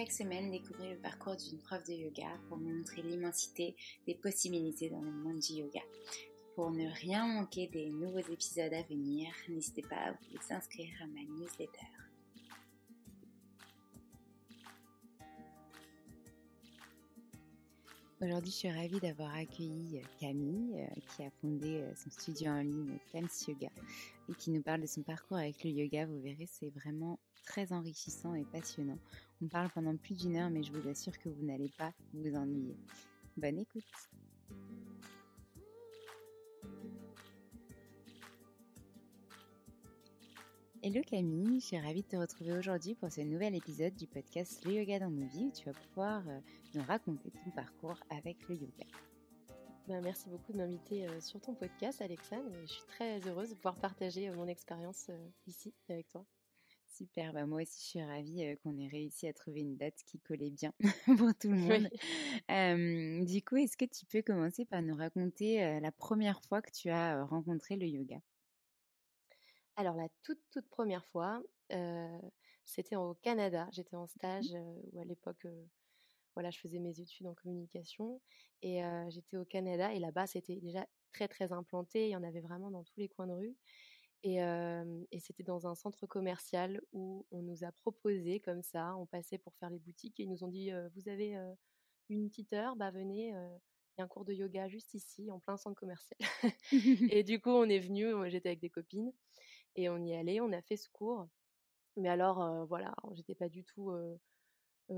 Chaque semaine, découvrez le parcours d'une prof de yoga pour montrer l'immensité des possibilités dans le monde du yoga. Pour ne rien manquer des nouveaux épisodes à venir, n'hésitez pas à vous inscrire à ma newsletter. Aujourd'hui, je suis ravie d'avoir accueilli Camille, euh, qui a fondé euh, son studio en ligne Cam's Yoga et qui nous parle de son parcours avec le yoga. Vous verrez, c'est vraiment très enrichissant et passionnant. On parle pendant plus d'une heure, mais je vous assure que vous n'allez pas vous ennuyer. Bonne écoute. Hello Camille, je suis ravie de te retrouver aujourd'hui pour ce nouvel épisode du podcast Le Yoga dans nos vies où tu vas pouvoir euh, nous raconter ton parcours avec le yoga. Ben, merci beaucoup de m'inviter euh, sur ton podcast, Alexandre. Je suis très heureuse de pouvoir partager euh, mon expérience ici avec toi. Super, bah moi aussi je suis ravie euh, qu'on ait réussi à trouver une date qui collait bien pour tout le monde. Euh, du coup, est-ce que tu peux commencer par nous raconter euh, la première fois que tu as rencontré le yoga? Alors, la toute, toute première fois, c'était au Canada. J'étais en stage euh, où à l'époque, voilà, je faisais mes études en communication et j'étais au Canada et là-bas, c'était déjà très, très implanté. Il y en avait vraiment dans tous les coins de rue. Et, euh, et c'était dans un centre commercial où on nous a proposé comme ça, on passait pour faire les boutiques et ils nous ont dit euh, vous avez euh, une petite heure, bah venez, il y a un cours de yoga juste ici, en plein centre commercial. et du coup, on est venu, j'étais avec des copines et on y allait, on a fait ce cours. Mais alors, voilà, j'étais pas du tout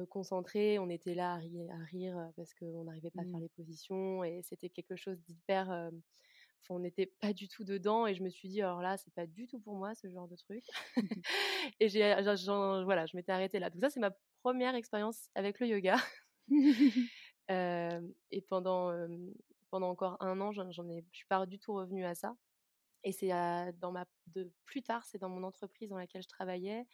concentrée, on était là à rire, à rire parce qu'on n'arrivait pas à faire Mmh. les positions et c'était quelque chose d'hyper. On n'était pas du tout dedans et je me suis dit alors là c'est pas du tout pour moi ce genre de truc et j'ai voilà je m'étais arrêtée là. Donc ça c'est ma première expérience avec le yoga. Euh, et pendant euh, pendant encore un an j'en ai je suis pas du tout revenue à ça. Et c'est dans ma de plus tard c'est dans mon entreprise dans laquelle je travaillais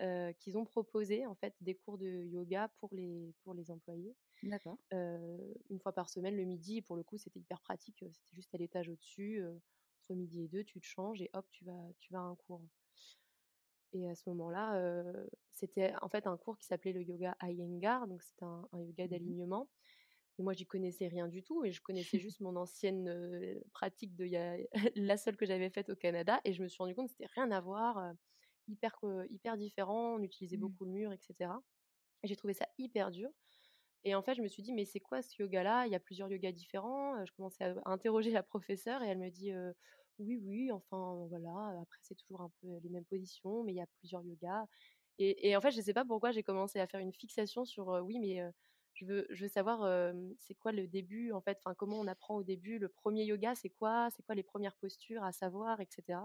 euh, qu'ils ont proposé en fait des cours de yoga pour les pour les employés D'accord. euh, une fois par semaine le midi. Et pour le coup, c'était hyper pratique. C'était juste à l'étage au-dessus, euh, entre midi et deux, tu te changes et hop, tu vas, tu vas à un cours. Et à ce moment-là, c'était en fait un cours qui s'appelait le yoga Iyengar, donc c'était un, yoga Mmh d'alignement. Et moi, j'y connaissais rien du tout, et je connaissais juste mon ancienne pratique de la seule que j'avais faite au Canada, et je me suis rendu compte que c'était rien à voir, hyper hyper différent. On utilisait Mmh. beaucoup le mur, etc. Et j'ai trouvé ça hyper dur. Et en fait, je me suis dit, mais c'est quoi ce yoga-là? Il y a plusieurs yogas différents. Je commençais à, interroger la professeure et elle me dit, oui, oui, enfin voilà, après c'est toujours un peu les mêmes positions, mais il y a plusieurs yogas. Et, et en fait, je ne sais pas pourquoi j'ai commencé à faire une fixation sur, oui, mais je, veux, je veux savoir c'est quoi le début, en fait, enfin comment on apprend au début, le premier yoga, c'est quoi, c'est quoi les premières postures à savoir, etc.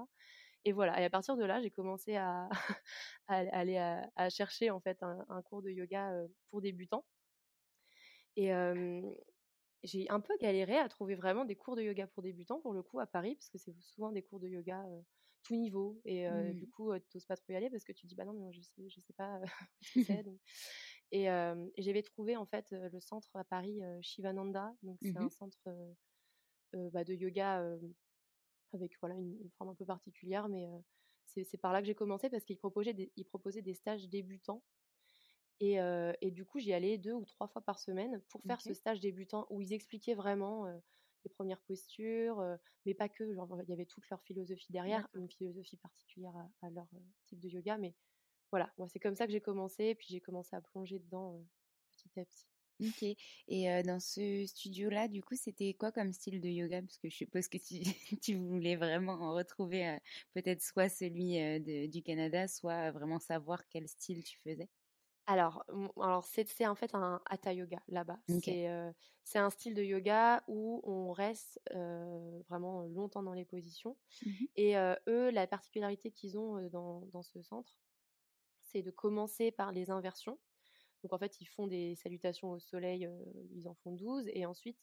Et voilà, et à partir de là, j'ai commencé à, à aller à, à, chercher en fait un, un cours de yoga pour débutants. Et j'ai un peu galéré à trouver vraiment des cours de yoga pour débutants, pour le coup, à Paris, parce que c'est souvent des cours de yoga tout niveau. Et Mmh. du coup, tu n'oses pas trop y aller parce que tu dis, bah non, mais moi, je sais, je sais pas ce que c'est. donc. Et, et j'avais trouvé en fait le centre à Paris, Shivananda. Donc c'est Mmh un centre bah, de yoga avec voilà, une, une, forme un peu particulière, mais c'est par là que j'ai commencé parce qu'il proposait, des, il proposait des stages débutants. Et, et, du coup, j'y allais deux ou trois fois par semaine pour faire ce stage débutant où ils expliquaient vraiment les premières postures, euh, mais pas que. Genre, il y avait toute leur philosophie derrière, une philosophie particulière à, à leur euh, type de yoga. Mais voilà, moi, c'est comme ça que j'ai commencé. Puis, j'ai commencé à plonger dedans euh, petit à petit. Ok. Et euh, dans ce studio-là, du coup, c'était quoi comme style de yoga? Parce que je suppose que tu, tu voulais vraiment retrouver euh, peut-être soit celui euh, de, du Canada, soit vraiment savoir quel style tu faisais? Alors, alors c'est en fait un hatha yoga là-bas. Okay. C'est un style de yoga où on reste vraiment longtemps dans les positions. Mmh Et eux, la particularité qu'ils ont dans, dans, ce centre, c'est de commencer par les inversions. Donc en fait, ils font des salutations au soleil, euh, ils en font 12, et ensuite,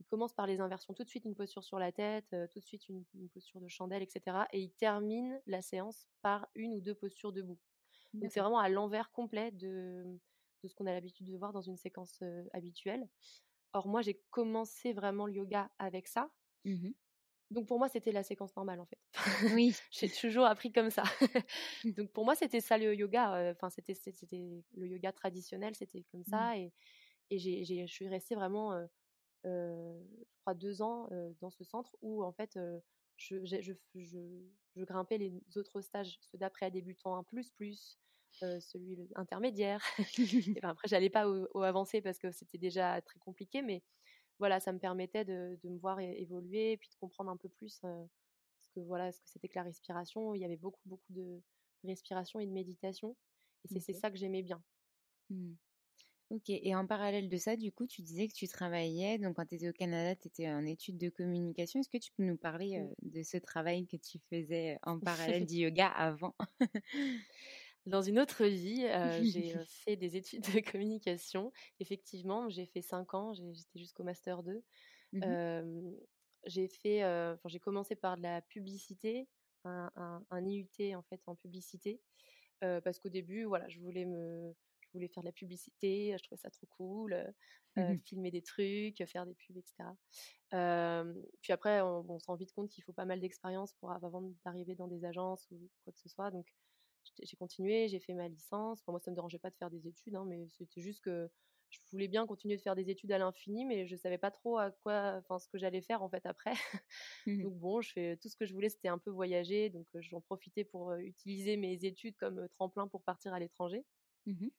ils commencent par les inversions. Tout de suite, une posture sur la tête, euh, tout de suite, une, une, posture de chandelle, etc. Et ils terminent la séance par une ou deux postures debout. Donc c'est vraiment à l'envers complet de, de ce qu'on a l'habitude de voir dans une séquence euh, habituelle. Or moi j'ai commencé vraiment le yoga avec ça. Mmh Donc pour moi c'était la séquence normale en fait. Oui. j'ai toujours appris comme ça. Donc pour moi c'était ça le yoga. Enfin c'était c'était le yoga traditionnel, c'était comme ça. Mmh. Et, et j'ai, j'ai, je suis restée vraiment, euh, euh, je crois, deux ans euh, dans ce centre où en fait je, je, je, je, grimpais les autres stages, ceux d'après à débutant un plus plus, euh, celui intermédiaire. et ben après, j'allais pas au, au, avancé parce que c'était déjà très compliqué, mais voilà, ça me permettait de, de me voir évoluer et puis de comprendre un peu plus euh, ce que voilà, ce que c'était que la respiration. Il y avait beaucoup beaucoup de respiration et de méditation, et c'est okay. ça que j'aimais bien. Mmh. Ok, et en parallèle de ça, du coup, tu disais que tu travaillais, donc quand tu étais au Canada, tu étais en études de communication. Est-ce que tu peux nous parler euh, de ce travail que tu faisais en parallèle du yoga avant? Dans une autre vie, euh, j'ai fait des études de communication. Effectivement, j'ai fait 5 ans, j'étais jusqu'au Master 2. Mmh euh, j'ai fait, euh, j'ai commencé par de la publicité, un, un, un IUT en fait en publicité, parce qu'au début, voilà, je voulais me je voulais faire de la publicité, je trouvais ça trop cool, Mmh filmer des trucs, faire des pubs, etc. Puis après, on, on se rend vite compte qu'il faut pas mal d'expérience pour avant d'arriver dans des agences ou quoi que ce soit. Donc, j'ai continué, j'ai fait ma licence. Enfin, moi, ça me dérangeait pas de faire des études, hein, mais c'était juste que je voulais bien continuer de faire des études à l'infini, mais je savais pas trop à quoi, enfin, ce que j'allais faire en fait après. Mmh donc bon, je fais tout ce que je voulais, c'était un peu voyager, donc j'en profitais pour utiliser mes études comme tremplin pour partir à l'étranger. Mmh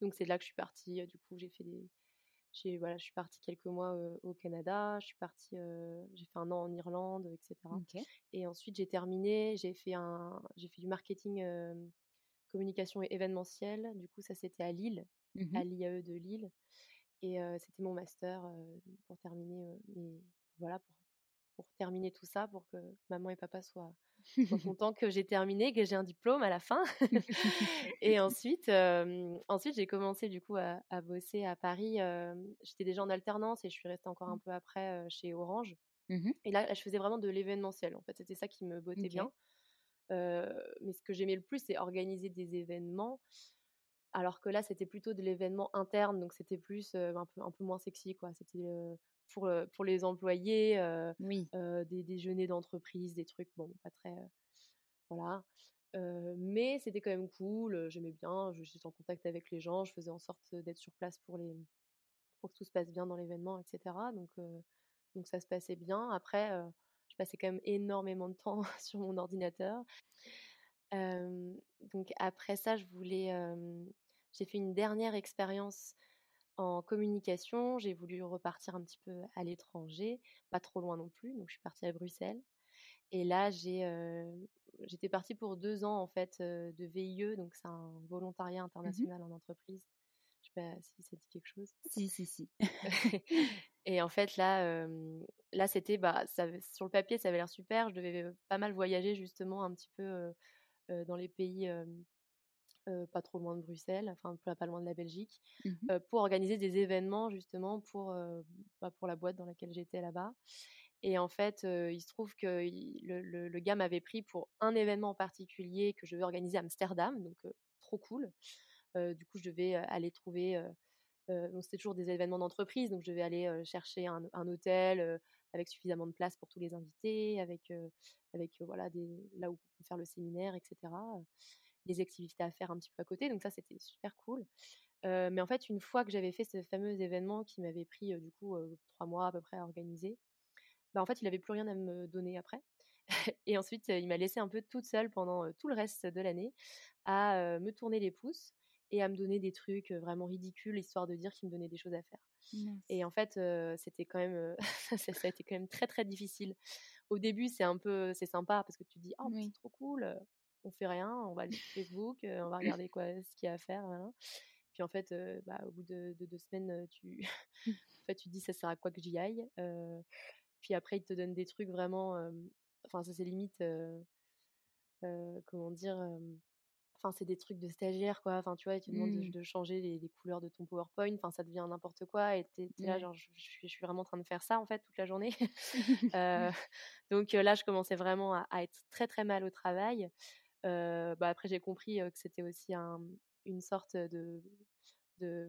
donc c'est là que je suis partie. Du coup, j'ai fait des, j'ai voilà, je suis partie quelques mois euh, au Canada. Je suis partie, euh, j'ai fait un an en Irlande, etc. Okay. Et ensuite j'ai terminé. J'ai fait un, j'ai fait du marketing, euh, communication et événementiel. Du coup, ça c'était à Lille, mmh à l'IAE de Lille. Et c'était mon master pour terminer. mais voilà, pour pour terminer tout ça, pour que maman et papa soient, soient contents que j'ai terminé, que j'ai un diplôme à la fin. et ensuite, euh, ensuite j'ai commencé du coup à, à bosser à Paris. Euh, J'étais déjà en alternance et je suis restée encore un peu après euh, chez Orange. Mmh et là, je faisais vraiment de l'événementiel. En fait, c'était ça qui me bottait okay. bien. mais ce que j'aimais le plus, c'est organiser des événements. Alors que là, c'était plutôt de l'événement interne, donc c'était plus un peu un peu moins sexy, quoi. C'était pour, pour les employés, Oui. des déjeuners d'entreprise, des trucs, bon, pas très. voilà. mais c'était quand même cool, j'aimais bien, j'étais en contact avec les gens, je faisais en sorte d'être sur place pour, les, pour que tout se passe bien dans l'événement, etc. Donc, donc ça se passait bien. Après, je passais quand même énormément de temps sur mon ordinateur. donc après ça, je voulais, j'ai fait une dernière expérience en communication. J'ai voulu repartir un petit peu à l'étranger, pas trop loin non plus. Donc je suis partie à Bruxelles. Et là, j'ai, j'étais partie pour deux ans en fait de VIE, donc c'est un volontariat Mmh international en entreprise. Je sais pas si ça dit quelque chose. Si, si, si. et en fait là, là c'était, bah, ça, sur le papier, ça avait l'air super. Je devais pas mal voyager justement un petit peu dans les pays pas trop loin de Bruxelles, enfin pas, loin de la Belgique, Mmh pour organiser des événements justement pour, bah, pour la boîte dans laquelle j'étais là-bas. Et en fait, il se trouve que le, le, le, gars m'avait pris pour un événement en particulier que je devais organiser à Amsterdam, donc trop cool. du coup, je devais aller trouver. c'était toujours des événements d'entreprise, donc je devais aller chercher un, un hôtel avec suffisamment de place pour tous les invités, avec, avec voilà des, là où on peut faire le séminaire, etc des activités à faire un petit peu à côté. Donc ça, c'était super cool. mais en fait, une fois que j'avais fait ce fameux événement qui m'avait pris du coup trois mois à peu près à organiser, bah, en fait, il n'avait plus rien à me donner après. et ensuite, il m'a laissé un peu toute seule pendant tout le reste de l'année à me tourner les pouces et à me donner des trucs vraiment ridicules, histoire de dire qu'il me donnait des choses à faire. Et en fait, c'était quand même, ça a été quand même très très difficile. Au début, c'est un peu, c'est sympa parce que tu te dis, oh, c'est trop cool, on fait rien, on va aller sur Facebook, on va regarder quoi, ce qu'il y a à faire. Puis en fait, bah, au bout de, deux semaines, tu, en fait, tu te dis ça sert à quoi que j'y aille. puis après, ils te donnent des trucs vraiment. Enfin, ça c'est limite. comment dire Enfin, c'est des trucs de stagiaire, quoi. Enfin, tu vois, ils te demandent Mmh. de, changer les, couleurs de ton PowerPoint. Enfin, ça devient n'importe quoi. Et t'es, là, genre, je, je, suis vraiment en train de faire ça, en fait, toute la journée. donc là, je commençais vraiment à, à, être très, très mal au travail bah, après, j'ai compris que c'était aussi un, une sorte de, de,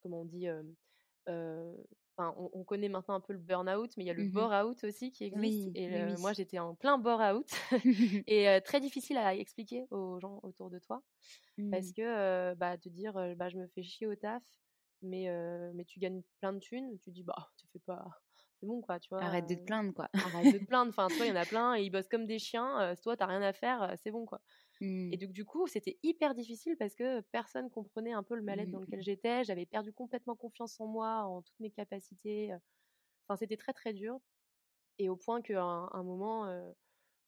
comment on dit, Enfin, on, on, connaît maintenant un peu le burn-out, mais il y a le Mmh bore-out aussi qui existe. Oui, et oui. moi, j'étais en plein bore-out et très difficile à expliquer aux gens autour de toi parce Mmh. que bah, te dire bah, je me fais chier au taf, mais, mais tu gagnes plein de thunes, tu dis bah, te fais pas. C'est bon, quoi, tu vois. Arrête de te plaindre, quoi. arrête de te plaindre. Enfin, toi, il y en a plein et ils bossent comme des chiens. toi, t'as rien à faire, c'est bon, quoi. Mmh. Et donc, du coup, c'était hyper difficile parce que personne comprenait un peu le mal-être dans Mmh. lequel j'étais. J'avais perdu complètement confiance en moi, en toutes mes capacités. Enfin, c'était très, très dur. Et au point qu'à un, un, moment,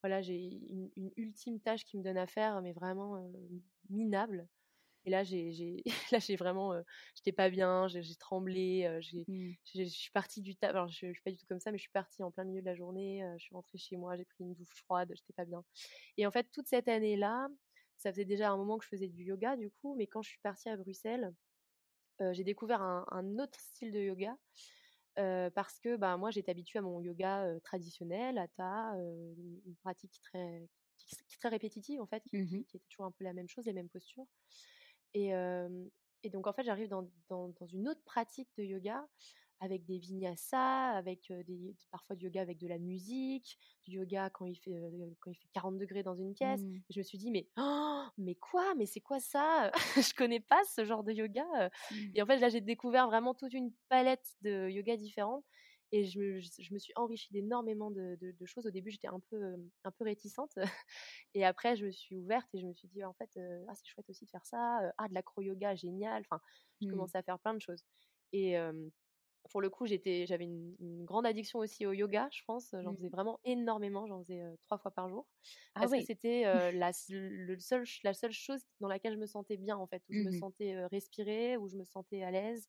voilà, j'ai une, une, ultime tâche qui me donne à faire, mais vraiment minable. Et là, j'ai, là, j'ai vraiment, euh, j'étais pas bien, j'ai, tremblé, euh, j'ai, Mmh. je suis partie du taf. Alors, je, je, suis pas du tout comme ça, mais je suis partie en plein milieu de la journée. euh, je suis rentrée chez moi, j'ai pris une douche froide, j'étais pas bien. Et en fait, toute cette année-là, ça faisait déjà un moment que je faisais du yoga, du coup, mais quand je suis partie à Bruxelles, j'ai découvert un, un, autre style de yoga. Parce que bah, moi j'étais habituée à mon yoga traditionnel, hatha, une pratique très, qui, qui, est très répétitive en fait, qui, qui, qui, était toujours un peu la même chose, les mêmes postures. Et, et donc en fait j'arrive dans, dans, dans, une autre pratique de yoga avec des vinyasas, avec des, parfois du yoga avec de la musique, du yoga quand il fait, quand il fait 40 degrés dans une pièce. Mmh. Je me suis dit, mais, oh, mais quoi? Mais c'est quoi ça? Je connais pas ce genre de yoga. Mmh. Et en fait, là, j'ai découvert vraiment toute une palette de yoga différentes. Et je me, je me suis enrichie d'énormément de, de, de, choses. Au début, j'étais un peu, un peu réticente. Et après, je me suis ouverte et je me suis dit, en fait, euh, ah, c'est chouette aussi de faire ça. Ah, de l'acro-yoga, génial. Enfin, je Mmh. commençais à faire plein de choses. Et, pour le coup, j'étais, j'avais une, une, grande addiction aussi au yoga, je pense. J'en Mmh. faisais vraiment énormément. J'en faisais euh, trois fois par jour. Ah parce oui. que c'était euh, la, le seul, la seule chose dans laquelle je me sentais bien, en fait. Où je me Mmh. sentais euh, respirer, où je me sentais à l'aise,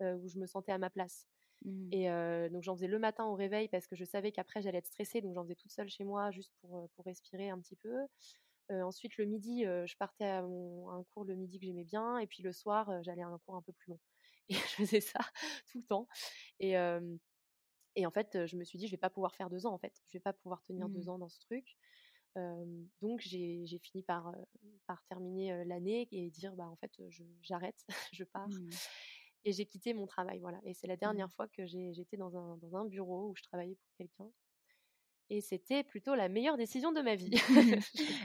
où je me sentais à ma place. Mmh. Et euh, donc, j'en faisais le matin au réveil parce que je savais qu'après, j'allais être stressée. Donc, j'en faisais toute seule chez moi, juste pour, pour respirer un petit peu. ensuite, le midi, euh, je partais à, mon, à un cours le midi que j'aimais bien. Et puis, le soir, j'allais à un cours un peu plus long. Et je faisais ça tout le temps. Et, et en fait, je me suis dit, je vais pas pouvoir faire deux ans, en fait. Je vais pas pouvoir tenir Mmh. deux ans dans ce truc. Euh, donc, j'ai fini par, par terminer l'année et dire, bah, en fait, j'arrête, je, pars. Mmh. Et j'ai quitté mon travail, voilà. Et c'est la Mmh. dernière fois que j'ai j'étais dans un dans un bureau où je travaillais pour quelqu'un et c'était plutôt la meilleure décision de ma vie.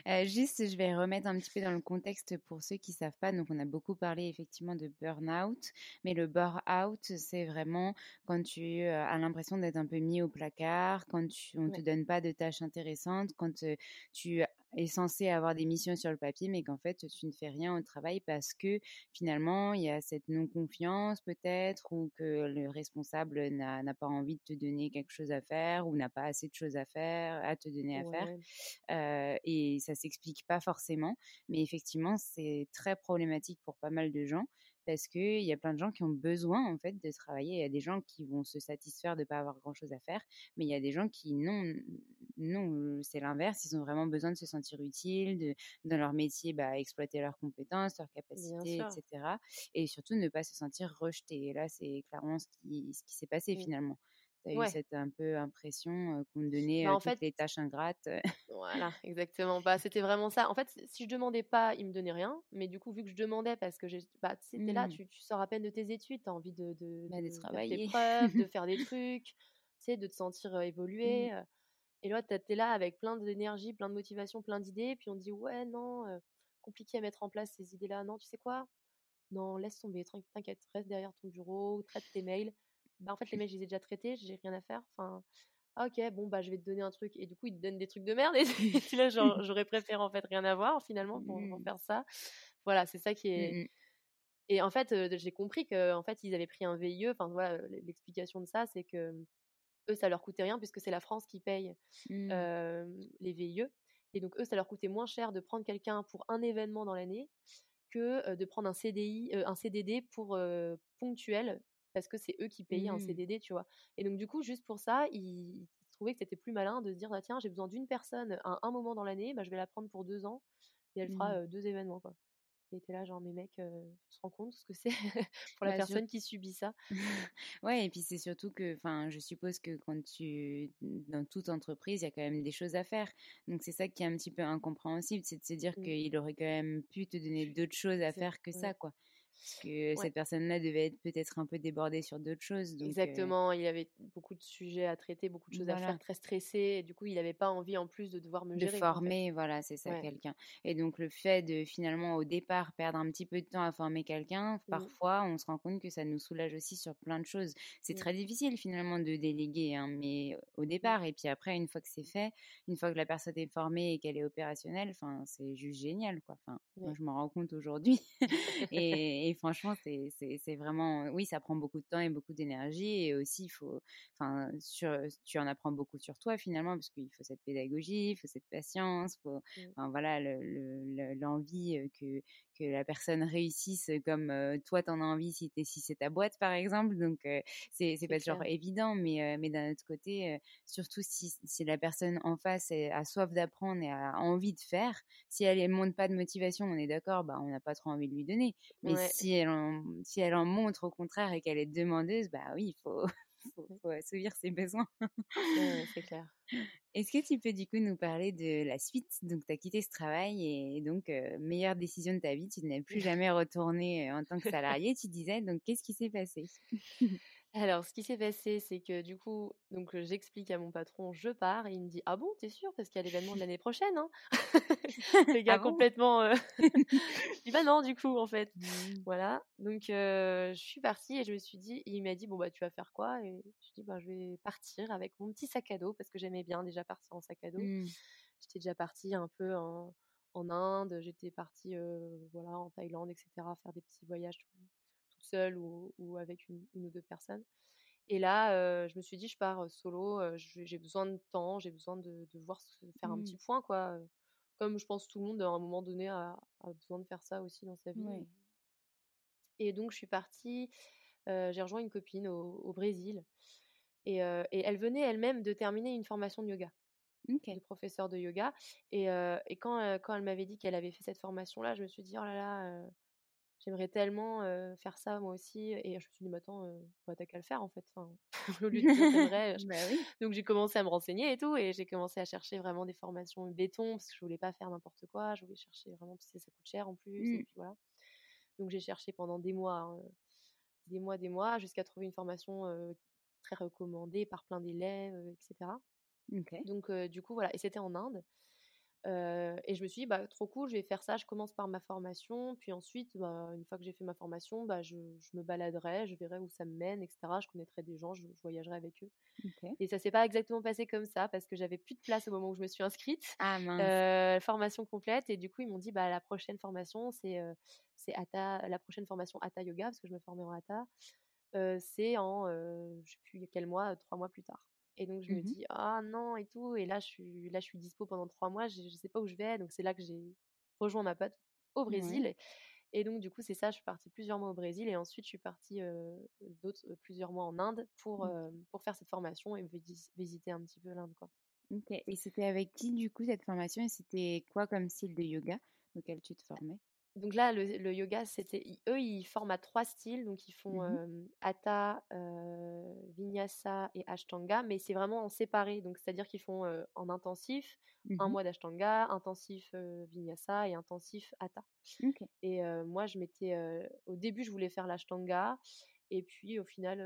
Heu, juste, je vais remettre un petit peu dans le contexte pour ceux qui savent pas. Donc on a beaucoup parlé effectivement de burn-out, mais le burn-out, c'est vraiment quand tu, heu, as l'impression d'être un peu mis au placard, quand tu on te Ouais. donne pas de tâches intéressantes, quand, heu, tu es censé avoir des missions sur le papier, mais qu'en fait, tu ne fais rien au travail parce que finalement, il y a cette non-confiance peut-être ou que le responsable n'a pas envie de te donner quelque chose à faire ou n'a pas assez de choses à faire à te donner à faire. Heu et ça s'explique pas forcément, mais effectivement, c'est très problématique pour pas mal de gens parce qu'il y a plein de gens qui ont besoin, en fait, de travailler. Il y a des gens qui vont se satisfaire de pas avoir grand-chose à faire, mais il y a des gens qui non, non, c'est l'inverse. Ils ont vraiment besoin de se sentir utiles, de dans leur métier, bah, exploiter leurs compétences, leurs capacités et sûr. cetera et surtout ne pas se sentir rejetés et là, c'est clairement ce qui ce qui s'est passé Mmh. finalement. Tu as eu cette un peu impression, qu'on te donnait, Bah, en toutes fait les tâches ingrates. Voilà, exactement. Bah, c'était vraiment ça. En fait, si je demandais pas, ils me donnaient rien, mais du coup, vu que je demandais parce que bah, tu es là, Mmh. tu tu sors à peine de tes études, tu as envie de de Bah, de de faire tes travailler. preuves, de faire des trucs, tu sais, de te sentir, Mmh. évoluer, et là, tu es là avec plein d'énergie, plein de motivation, plein d'idées, puis on te dit: «Ouais, non, compliqué à mettre en place ces idées-là. Non, tu sais quoi? Non, laisse tomber, t'in t'inquiète, reste derrière ton bureau, traite tes mails». Bah, en fait, les mails, je les ai déjà traités, j'ai rien à faire. Enfin, ah OK, bon, bah, je vais te donner un truc et du coup, ils te donnent des trucs de merde et là genre: «J'aurais préféré, en fait, rien avoir finalement pour pour Mmh. faire ça». Voilà, c'est ça qui est Mmh mh. et en fait, j'ai compris qu'en fait, ils avaient pris un VIE. Enfin, voilà, l'e l'explication de ça, c'est que, mmh, eux, ça leur coûtait rien puisque c'est la France qui paye, les VIE et donc eux, ça leur coûtait moins cher de prendre quelqu'un pour un événement dans l'année que, de prendre un CDI, un CDD pour, ponctuel parce que c'est eux qui payaient un Mmh. CDD, tu vois? Et donc du coup, juste pour ça, ils trouvaient que c'était plus malin de se dire: «Bah, tiens, j'ai besoin d'une personne à un moment dans l'année, bah, je vais la prendre pour 2 ans et elle Mmh. fera, heu, 2 événements, quoi». Et tu es là genre: «Mais mec, heu, tu te rends compte ce que c'est pour la Bah, personne qui subit ça?» ouais et puis c'est surtout que enfin, je suppose que quand tu dans toute entreprise, il y a quand même des choses à faire. Donc c'est ça qui est un petit peu incompréhensible, c'est de se dire Mmh. qu'il aurait quand même pu te donner d'autres choses à faire que ça, quoi. Parce que Ouais. cette personne-là devait être peut-être un peu débordée sur d'autres choses donc Exactement, il avait beaucoup de sujets à traiter, beaucoup de choses à faire, très stressé et du coup, il avait pas envie en plus de devoir me De gérer, en fait. former, voilà, c'est ça, Ouais. quelqu'un et donc le fait de finalement, au départ, perdre un petit peu de temps à former quelqu'un, Mmh. parfois, on se rend compte que ça nous soulage aussi sur plein de choses. C'est Mmh. très difficile finalement de déléguer, hein, mais au Mmh. départ et puis après, une fois que c'est fait, une fois que la personne est formée et qu'elle est opérationnelle, enfin, c'est juste génial, quoi. Enfin, moi, je m'en rends compte aujourd'hui et et franchement, c'est vraiment oui, ça prend beaucoup de temps et beaucoup d'énergie et aussi, il faut enfin, sur tu en apprends beaucoup sur toi finalement parce qu'il faut cette pédagogie, il faut cette patience, faut Mmh. enfin voilà, le le le l'envie, que que la personne réussisse comme, toi tu en as envie si es si c'est ta boîte, par exemple. Donc c'est pas toujours évident mais mais d'un autre côté, surtout si si la personne en face a soif d'apprendre et a envie de faire, si elle elle montre pas de motivation, on est d'accord, bah, on n'a pas trop envie de lui donner. Mais Ouais. Si elle en si elle en montre au contraire et qu'elle est demandeuse, bah oui, il faut faut faut assouvir ses besoins. Ouais, c'est clair. Est-ce que tu peux du coup nous parler de la suite? Donc tu as quitté ce travail et donc meilleure décision de ta vie, tu n'es plus jamais retournée, heu, en tant que salariée, tu disais, donc qu'est-ce qui s'est passé? Alors, ce qui s'est passé, c'est que du coup, donc j'explique à mon patron: «Je pars» et il me dit: «Ah bon, tu es sûre? Parce qu'il y a l'événement de l'année prochaine, hein». Le gars Ah bon? complètement, heu je dis: «Bah non, du coup, en fait». Mmh. Voilà, donc je suis partie et je me suis dit il m'a dit: «Bon, bah, tu vas faire quoi?» et je dis: «Bah, je vais partir avec mon petit sac à dos» parce que j'aimais bien déjà partir en sac à dos. Mmh. J'étais déjà partie un peu en en Inde, j'étais partie, voilà, en Thaïlande et cetera, faire des petits voyages seule ou ou avec une 1 ou 2 personnes et là, je me suis dit: «Je pars, solo, j'ai besoin de temps, j'ai besoin de de voir faire un Mmh. petit point, quoi», comme je pense tout le monde à un moment donné a a besoin de faire ça aussi dans sa vie et donc je suis partie, j'ai rejoint une copine au au Brésil et elle venait elle-même de terminer une formation de yoga, de OK. professeur de yoga et quand, elle m'avait dit qu'elle avait fait cette formation-là, je me suis dit: «Oh là là, j'aimerais tellement, faire ça moi aussi» et je me suis dit: «Mais attends, heu, bah, tu as qu'à le faire, en fait, enfin, au lieu de dire: "J'aimerais"» Bah oui. donc j'ai commencé à me renseigner et tout et j'ai commencé à chercher vraiment des formations béton parce que je voulais pas faire n'importe quoi, je voulais chercher vraiment parce que ça coûte cher en plus et Mmh. puis voilà. Donc j'ai cherché pendant des mois, hein, des mois, des mois, jusqu'à trouver une formation très recommandée par plein d'élèves, etc. Donc, du coup, voilà. Et c'était en Inde. Et je me suis dit, bah, trop cool, je vais faire ça. Je commence par ma formation. Puis ensuite, bah, une fois que j'ai fait ma formation, bah, je, me baladerai, je verrai où ça me mène, etc. Je connaîtrai des gens, je, voyagerai avec eux. Et ça s'est pas exactement passé comme ça parce que j'avais plus de place au moment où je me suis inscrite. Ah mince. formation complète. Et du coup, ils m'ont dit, bah, la prochaine formation, c'est c'est la prochaine formation Hatha Yoga, parce que je me formais en Hatha. c'est en, je sais plus quel mois, trois mois plus tard. Et donc je me mmh dis ah non et tout et là je suis là je suis dispo pendant trois mois, je, ne sais pas où je vais donc c'est là que j'ai rejoint ma pote au Brésil. Et donc du coup c'est ça, je suis partie plusieurs mois au Brésil et ensuite je suis partie d'autres plusieurs mois en Inde pour mmh. pour faire cette formation et visiter un petit peu l'Inde quoi. Ok. Et c'était avec qui du coup cette formation et c'était quoi comme style de yoga auquel tu te formais? Donc là, le, yoga, c'était eux, ils forment à trois styles. Donc ils font Hatha, Vinyasa et Ashtanga, mais c'est vraiment en séparé. Donc c'est-à-dire qu'ils font en intensif un mmh mois d'Ashtanga, intensif Vinyasa et intensif Hatha. Et moi, je m'étais au début, je voulais faire l'Ashtanga, et puis au final,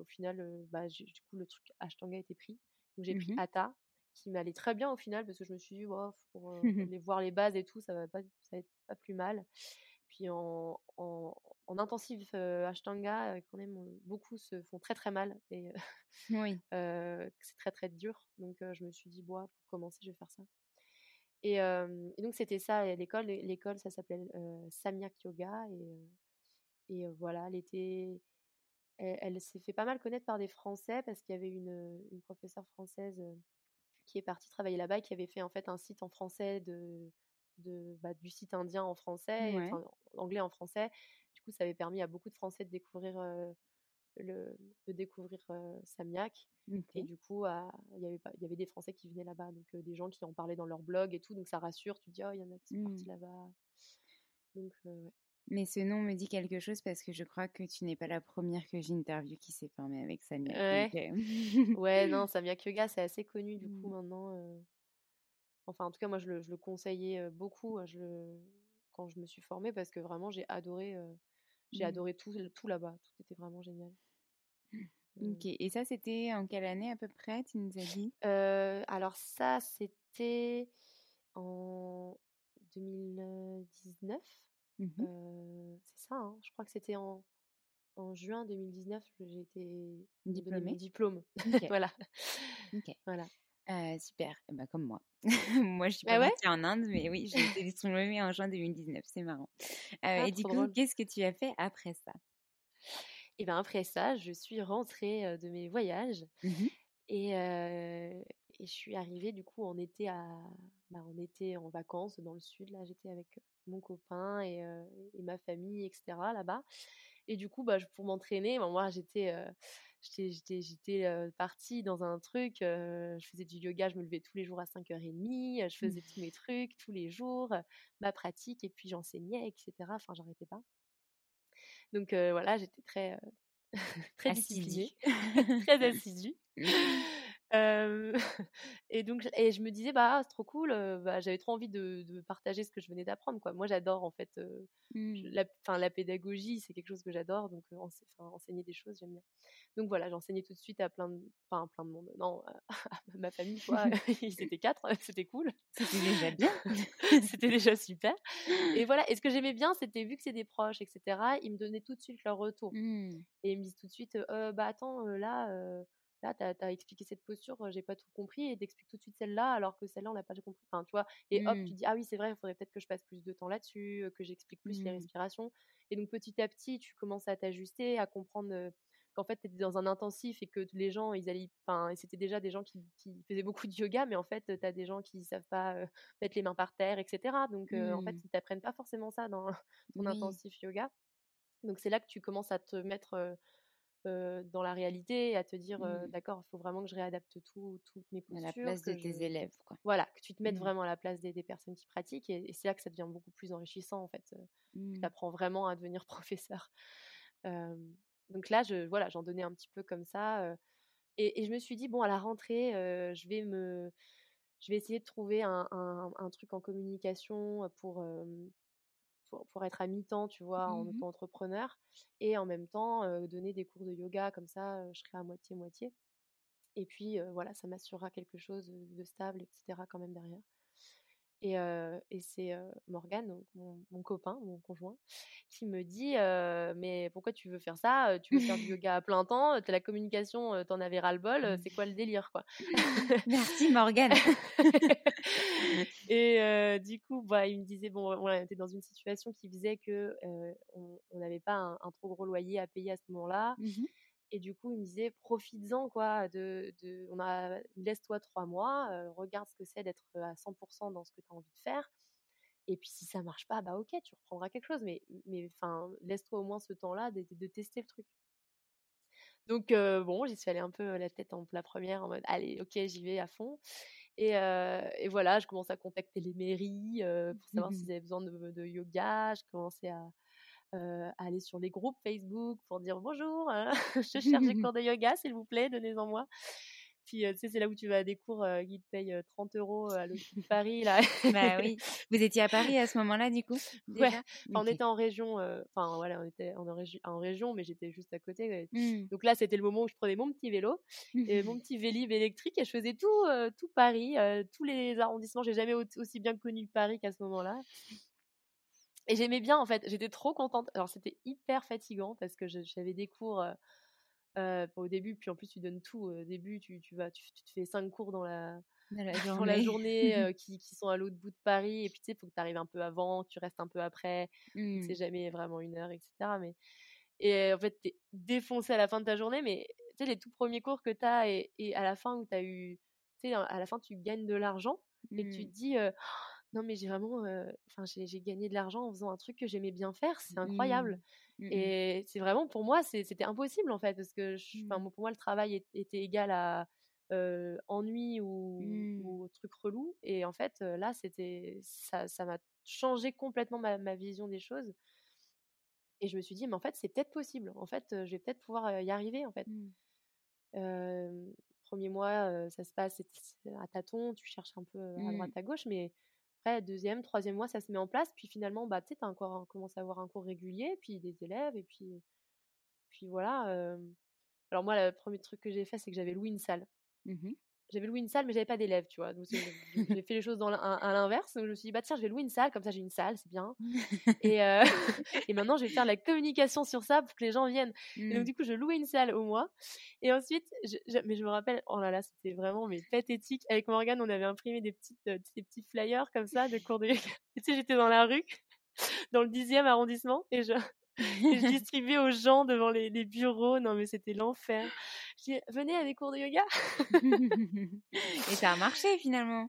au final, bah, du coup, le truc Ashtanga était pris. Donc j'ai pris mmh Hatha qui m'allait très bien au final parce que je me suis dit pour aller voir les bases et tout ça va pas ça va être pas plus mal. Puis en, en, en intensif ashtanga quand même beaucoup se font très très mal et oui. c'est très très dur. Donc je me suis dit bon pour commencer je vais faire ça. Et, et donc c'était ça l'école l'école ça s'appelait Samyak Yoga et, et voilà elle était elle, elle s'est fait pas mal connaître par des Français parce qu'il y avait une, une professeure française qui est partie travailler là-bas et qui avait fait en fait un site en français de, de bah, du site indien en français, enfin, anglais en français. Du coup, ça avait permis à beaucoup de Français de découvrir le, de découvrir Samyak. Et du coup, il y avait il y avait des Français qui venaient là-bas, donc des gens qui en parlaient dans leur blog et tout, donc ça rassure. Tu te dis, oh, il y en a qui sont partis mmh. là-bas. Donc, ouais. Mais ce nom me dit quelque chose parce que je crois que tu n'es pas la première que j'interviewe qui s'est formée avec Samia. Ouais, ouais non, Samia Kyoga, c'est assez connu du coup mmh. maintenant. Euh. Enfin, en tout cas, moi, je le, je le conseillais beaucoup je le... quand je me suis formée parce que vraiment, j'ai adoré, j'ai mmh. adoré tout, tout là-bas. Tout était vraiment génial. Ok, et ça, c'était en quelle année à peu près, tu nous as dit? Alors, ça, c'était en 2019. Mmh c'est ça, hein, je crois que c'était en, en juin 2019, j'ai été diplômée? diplôme. voilà. Voilà. super, bah, comme moi. moi, je suis bah partie en Inde, mais oui, j'ai été diplômée en juin 2019, c'est marrant. Ah, et du coup, qu'est-ce que tu as fait après ça? Et bien après ça, je suis rentrée de mes voyages mmh et, et, je suis arrivée du coup en été à, bah, on était en vacances dans le sud. Là, j'étais avec mon copain et, ma famille, etc. là-bas. Et du coup, bah, pour m'entraîner, moi, j'étais j'étais partie dans un truc, je faisais du yoga, je me levais tous les jours à 5h30, je faisais tous mes trucs tous les jours, ma pratique, et puis j'enseignais, etc. Enfin, j'arrêtais pas. Donc voilà, j'étais très, très disciplinée, très assidue. et donc, et je me disais, bah, c'est trop cool, bah, j'avais trop envie de, de, partager ce que je venais d'apprendre. Quoi. Moi, j'adore, en fait, mmh. la, la pédagogie, c'est quelque chose que j'adore, donc enseigner des choses, j'aime bien. Donc voilà, j'enseignais tout de suite à plein de, enfin, plein de monde, non, à ma famille, quoi. Ils étaient quatre, c'était cool. C'était déjà bien. c'était déjà super. Et voilà, et ce que j'aimais bien, c'était vu que c'est des proches, etc., ils me donnaient tout de suite leur retour. Mmh. Et ils me disent tout de suite, bah attends, là, là, tu as, expliqué cette posture, j'ai pas tout compris, et t'expliques tout de suite celle-là, alors que celle-là, on n'a pas compris. Enfin, tu vois, et hop, tu mmh. dis, ah oui, c'est vrai, il faudrait peut-être que je passe plus de temps là-dessus, que j'explique plus les mmh. respirations. Et donc, petit à petit, tu commences à t'ajuster, à comprendre qu'en fait, tu étais dans un intensif et que les gens, ils allaient, enfin, c'était déjà des gens qui, faisaient beaucoup de yoga, mais en fait, tu as des gens qui savent pas mettre les mains par terre, etc. Donc, en fait, mmh. ils t'apprennent pas forcément ça dans ton intensif yoga. Donc, c'est là que tu commences à te mettre dans la réalité à te dire mmh. d'accord il faut vraiment que je réadapte tout toutes mes postures à la place de tes élèves quoi. voilà que tu te mettes mmh. vraiment à la place des, personnes qui pratiquent et, c'est là que ça devient beaucoup plus enrichissant en fait tu mmh. apprends vraiment à devenir professeur donc là je voilà j'en donnais un petit peu comme ça et, je me suis dit bon à la rentrée je vais me je vais essayer de trouver un, un, truc en communication pour pour, pour, être à mi-temps, tu vois, en Mmh auto-entrepreneur, et en même temps donner des cours de yoga, comme ça, je serai à moitié-moitié. Et puis, voilà, ça m'assurera quelque chose de stable, etc., quand même derrière. Et, et c'est Morgane, donc mon, copain, mon conjoint, qui me dit Mais pourquoi tu veux faire ça? Tu veux faire du yoga à plein temps? Tu as la communication, t'en avais ras-le-bol, c'est quoi le délire quoi? Merci Morgane. Et du coup, bah, il me disait Bon, on était dans une situation qui faisait que on n'avait pas un, trop gros loyer à payer à ce moment-là. Mmh et du coup, il me disait, profites-en, quoi. De, de, on a, laisse-toi trois mois, regarde ce que c'est d'être à 100% dans ce que tu as envie de faire. Et puis, si ça marche pas, bah ok, tu reprendras quelque chose. Mais, mais enfin, laisse-toi au moins ce temps-là de, de, tester le truc. Donc, bon, j'y suis allée un peu la tête en la première, en mode, allez, ok, j'y vais à fond. Et, et, voilà, je commençais à contacter les mairies pour savoir s'ils avaient besoin de, de, yoga. Je commençais à, euh, aller sur les groupes Facebook pour dire bonjour, hein, je cherche des cours de yoga, s'il vous plaît, donnez-en moi. Puis, tu sais, c'est là où tu vas à des cours qui te payent 30 euros à l'autre de Paris. Là. bah oui. Vous étiez à Paris à ce moment-là, du coup Ouais. on était en région. Enfin, voilà, on était en, en région, mais j'étais juste à côté. Mmh. Donc là, c'était le moment où je prenais mon petit vélo et mon petit vélib électrique et je faisais tout, tout Paris, tous les arrondissements. J'ai jamais aussi bien connu Paris qu'à ce moment-là. Et j'aimais bien, en fait, j'étais trop contente. Alors, c'était hyper fatigant parce que j'avais des cours euh, au début, puis en plus, tu donnes tout. Au début, tu, tu vas, tu, te fais cinq cours dans la, dans la journée, la journée qui, qui, sont à l'autre bout de Paris. Et puis, tu sais, il faut que tu arrives un peu avant, que tu restes un peu après. Mmh. C'est jamais vraiment une heure, etc. Mais... Et en fait, tu es défoncé à la fin de ta journée, mais tu sais, les tout premiers cours que tu as et, et, à la fin où tu as eu, tu sais, à la fin, tu gagnes de l'argent et tu mmh. te dis, non mais j'ai vraiment enfin j'ai gagné de l'argent en faisant un truc que j'aimais bien faire c'est incroyable. Mmh. Mmh et c'est vraiment pour moi c'était impossible en fait parce que mmh. pour moi le travail était égal à ennui ou, ou, truc relou. Et en fait là c'était ça ça m'a changé complètement ma, ma, vision des choses. Et je me suis dit mais en fait c'est peut-être possible. En fait je vais peut-être pouvoir y arriver en fait. Premier mois ça se passe à tâtons tu cherches un peu à droite à gauche mais après, deuxième, troisième mois, ça se met en place. Puis finalement, bah, tu sais, encore commencé à avoir un cours régulier, puis des élèves, et puis, puis voilà. Alors moi, le premier truc que j'ai fait, c'est que j'avais loué une salle. Mmh j'avais loué une salle, mais j'avais pas d'élèves, tu vois. Donc j'ai fait les choses dans à, l'inverse. Donc je me suis dit, bah tiens, je vais louer une salle, comme ça j'ai une salle, c'est bien. et, euh, et maintenant, je vais faire la communication sur ça pour que les gens viennent. Et donc Mmh. du coup, je louais une salle au mois. Et ensuite, je, je- mais je me rappelle, oh là là, c'était vraiment mais pathétique. Avec Morgane, on avait imprimé des, petites, euh, des petits flyers comme ça de cours de tu sais, j'étais dans la rue, dans le 10e arrondissement, et je, et je distribuais aux gens devant les, les bureaux. Non, mais c'était l'enfer. Je dis, venez à des cours de yoga. Et ça a marché finalement.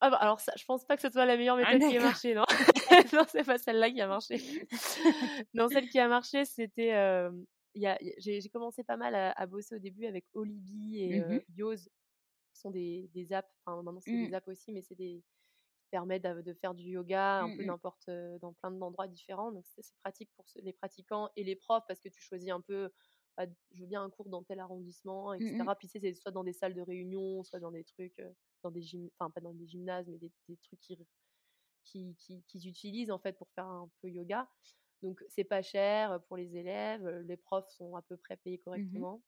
Ah bah alors ça, je pense pas que ce soit la meilleure Ah, méthode qui a marché, non. non, c'est pas celle-là qui a marché. non, celle qui a marché, c'était, euh, il y a, y a- j'ai commencé pas mal à, à bosser au début avec Olibi et euh, Mhm. Yoz, qui sont des, des apps. Enfin, maintenant c'est Mm. des apps aussi, mais c'est des qui permettent de, de faire du yoga un Mm, peu mm. n'importe euh, dans plein d'endroits différents. Donc c'est pratique pour les pratiquants et les profs parce que tu choisis un peu. Bah, je veux bien un cours dans tel arrondissement, etc. Mm. Puis c'est soit dans des salles de réunion, soit dans des trucs, dans des gym, enfin pas dans des gymnases, mais des, des trucs qui qui, qui- qu'ils utilisent en fait pour faire un peu yoga. Donc c'est pas cher pour les élèves, les profs sont à peu près Mmh payés correctement.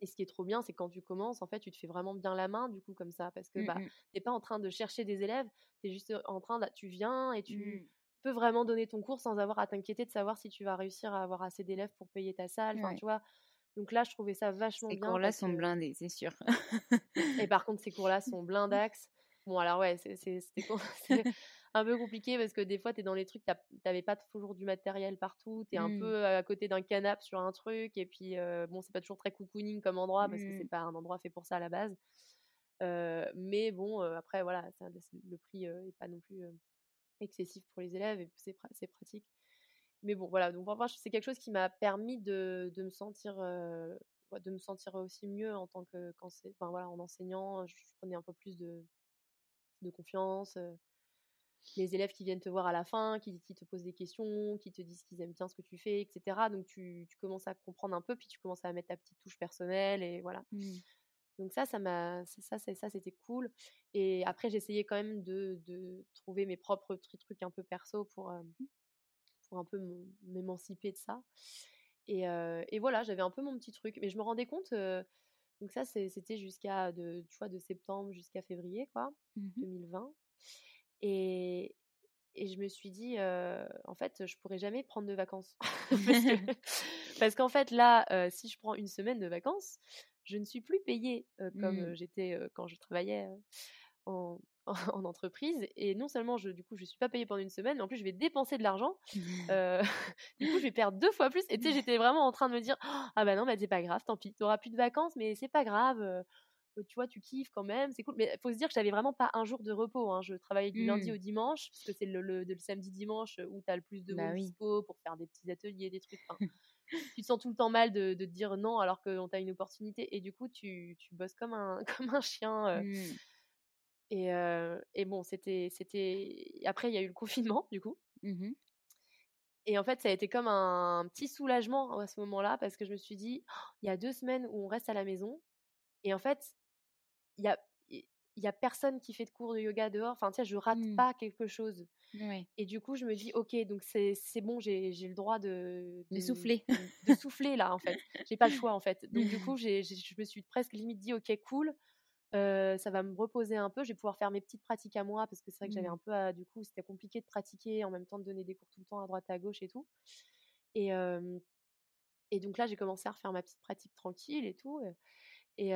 Et ce qui est trop bien, c'est quand tu commences, en fait, tu te fais vraiment bien la main du coup comme ça, parce que Mm, bah mm. t'es pas en train de chercher des élèves, t'es juste en train de, tu viens et tu Mm. Peux vraiment donner ton cours sans avoir à t'inquiéter de savoir si tu vas réussir à avoir assez d'élèves pour payer ta salle. Enfin, Ouais. tu vois? Donc là, je trouvais ça vachement Ces bien. cours-là parce sont que- blindés, c'est sûr. et par contre, ces cours-là sont blindax. Bon, alors ouais, c'est- c'est- c'est un peu compliqué parce que des fois, tu es dans les trucs, t'avais pas toujours du matériel partout, tu es un Mm. peu à côté d'un canapé sur un truc, et puis euh, bon, c'est pas toujours très cocooning comme endroit parce que c'est Mm. pas un endroit fait pour ça à la base. Euh, mais bon, euh, après, voilà, ça- le prix euh, est pas non plus excessif pour les élèves et c'est pra- c'est pratique. Mais bon, voilà, donc c'est quelque chose qui m'a permis de, de me sentir de me sentir aussi mieux en tant que quand c'est voilà en enseignant je prenais un peu plus de, de confiance les élèves qui viennent te voir à la fin qui, qui te posent des questions qui te disent qu'ils aiment bien ce que tu fais etc donc tu, commences à comprendre un peu puis tu commences à mettre ta petite touche personnelle et voilà Mm. Donc ça ça m'a ça ça, ça c'était cool et après j'essayais quand même de, de trouver mes propres trucs un peu perso pour euh, pour un peu m'émanciper de ça. Et, et voilà, j'avais un peu mon petit truc. Mais je me rendais compte, donc ça, c'était jusqu'à, de, tu vois, de septembre jusqu'à février, quoi, 2020. Mmh et, et je me suis dit, en fait, je pourrais jamais prendre de vacances. parce qu'en fait, là, si je prends une semaine de vacances, je ne suis plus payée comme mmh. j'étais quand je travaillais en, en, entreprise. Et non seulement, je, du coup, je suis pas payée pendant une semaine, mais en plus, je vais dépenser de l'argent. du coup, je vais perdre deux fois plus. Et tu sais, j'étais vraiment en train de me dire, ah bah non, bah c'est pas grave, tant pis, tu n'auras plus de vacances, mais c'est pas grave tu vois, tu kiffes quand même, c'est cool. Mais il faut se dire que j'avais vraiment pas un jour de repos. Hein. Je travaillais du lundi mmh. au dimanche, parce que c'est le, le, samedi-dimanche où tu as le plus de bah dispo pour faire des petits ateliers, des trucs. Tu te sens tout le temps mal de, de dire non alors qu'on t'a une opportunité. Et du coup, tu, tu bosses comme un, comme un chien. Mmh. Et, et, bon, c'était, c'était. Après, il y a eu le confinement, du coup. Mmh et en fait, ça a été comme un petit soulagement à ce moment-là, parce que je me suis dit, «Oh, il y a deux semaines où on reste à la maison. Et en fait, il y a, y a personne qui fait de cours de yoga dehors. Enfin, tu sais, je rate mmh. pas quelque chose. Et du coup, je me dis, ok, donc c'est bon, j'ai le droit de, de, souffler. De, souffler là, en fait. J'ai pas le choix, en fait. Donc, du coup, je me suis presque limite dit, ok, cool. ça va me reposer un peu, je vais pouvoir faire mes petites pratiques à moi parce que c'est vrai que j'avais mmh. un peu, du coup, c'était compliqué de pratiquer en même temps de donner des cours tout le temps à droite à gauche et tout. Et, et donc là, j'ai commencé à refaire ma petite pratique tranquille et tout. Et,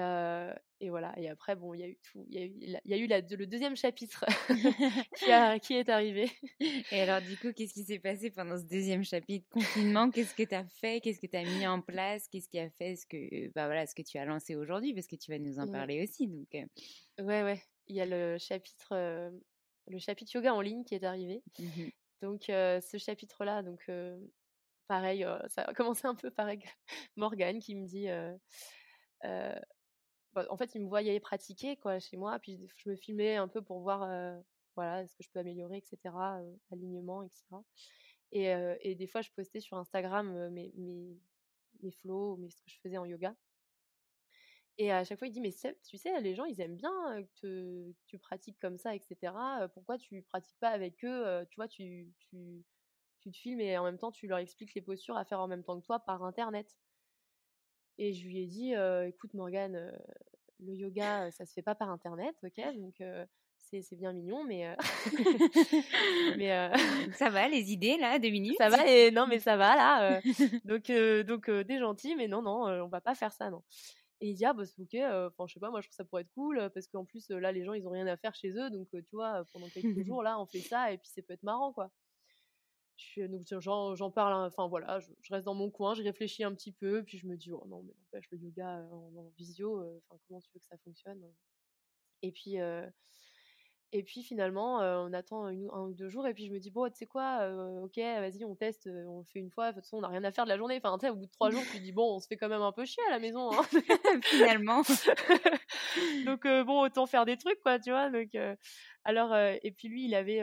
et, voilà. Et après, bon, il y a eu tout. Il y a eu, y a eu la, le deuxième chapitre qui, a, qui, est arrivé. Et alors, du coup, qu'est-ce qui s'est passé pendant ce deuxième chapitre? Confinement, qu'est-ce que tu as fait? Qu'est-ce que tu as mis en place? Qu'est-ce qui a fait ce que, bah voilà, ce que tu as lancé aujourd'hui? Parce que tu vas nous en parler aussi. Donc, Ouais, ouais. Il y a le chapitre, le chapitre yoga en ligne qui est arrivé. Mmh donc, ce chapitre-là, donc, pareil, ça a commencé un peu pareil. Morgane qui me dit. Bah, en fait, il me voyait pratiquer chez moi, puis je me filmais un peu pour voir voilà est-ce que je peux améliorer, etc. alignement, etc. Et, des fois, je postais sur Instagram mes, mes, mes flows, ce que je faisais en yoga. Et à chaque fois, il dit, mais tu sais, les gens, ils aiment bien que, tu pratiques comme ça, etc. Pourquoi tu pratiques pas avec eux Tu vois, tu, tu te filmes et en même temps, tu leur expliques les postures à faire en même temps que toi par Internet? Et je lui ai dit, écoute Morgane, le yoga, ça se fait pas par internet, ok Donc c'est bien mignon, mais mais ça va les idées là, deux minutes? Ça va et non mais ça va là. donc donc t'es gentil, mais non non, on va pas faire ça non. Et il dit ah bah c'est ok, enfin je sais pas, moi je trouve ça pourrait être cool parce qu'en plus là les gens ils ont rien à faire chez eux, donc tu vois pendant quelques jours là on fait ça et puis ça peut être marrant quoi j'en parle, hein, enfin voilà, je, reste dans mon coin, je réfléchis un petit peu, puis je me dis, oh non, mais n'empêche, le yoga en, visio, enfin comment tu veux que ça fonctionne? Et puis, et puis finalement, on attend un ou deux jours, et puis je me dis, bon, tu sais quoi, ok, vas-y, on teste, on fait une fois, de toute façon, on n'a rien à faire de la journée. Enfin, tu sais, au bout de trois jours, tu dis, bon, on se fait quand même un peu chier à la maison, hein. finalement. donc, bon, autant faire des trucs, quoi, tu vois. Donc, alors, et puis lui, il avait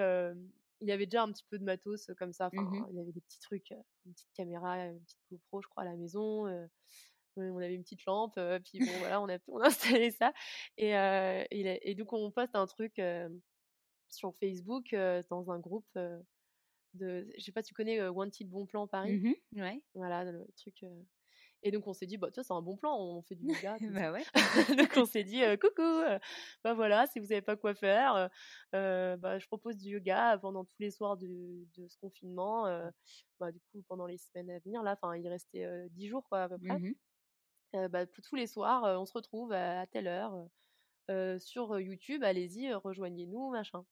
il y avait déjà un petit peu de matos comme ça. Enfin, mmh Il y avait des petits trucs, une petite caméra, une petite GoPro, je crois, à la maison. on avait une petite lampe, puis bon, voilà, on a, on a installé ça. Et, et, donc, on poste un truc sur Facebook dans un groupe de. Je sais pas, tu connais Wanted Bon Plan Paris? Mmh Ouais. Voilà, le truc. Et donc on s'est dit, bah ça c'est un bon plan, on fait du yoga. bah ouais. donc on s'est dit, coucou, bah voilà, si vous savez pas quoi faire, bah je propose du yoga pendant tous les soirs de, de ce confinement. bah du coup pendant les semaines à venir là, enfin il restait dix jours quoi à peu près. Mmh bah, tous les soirs, on se retrouve à, telle heure. sur YouTube, allez-y, rejoignez-nous, machin.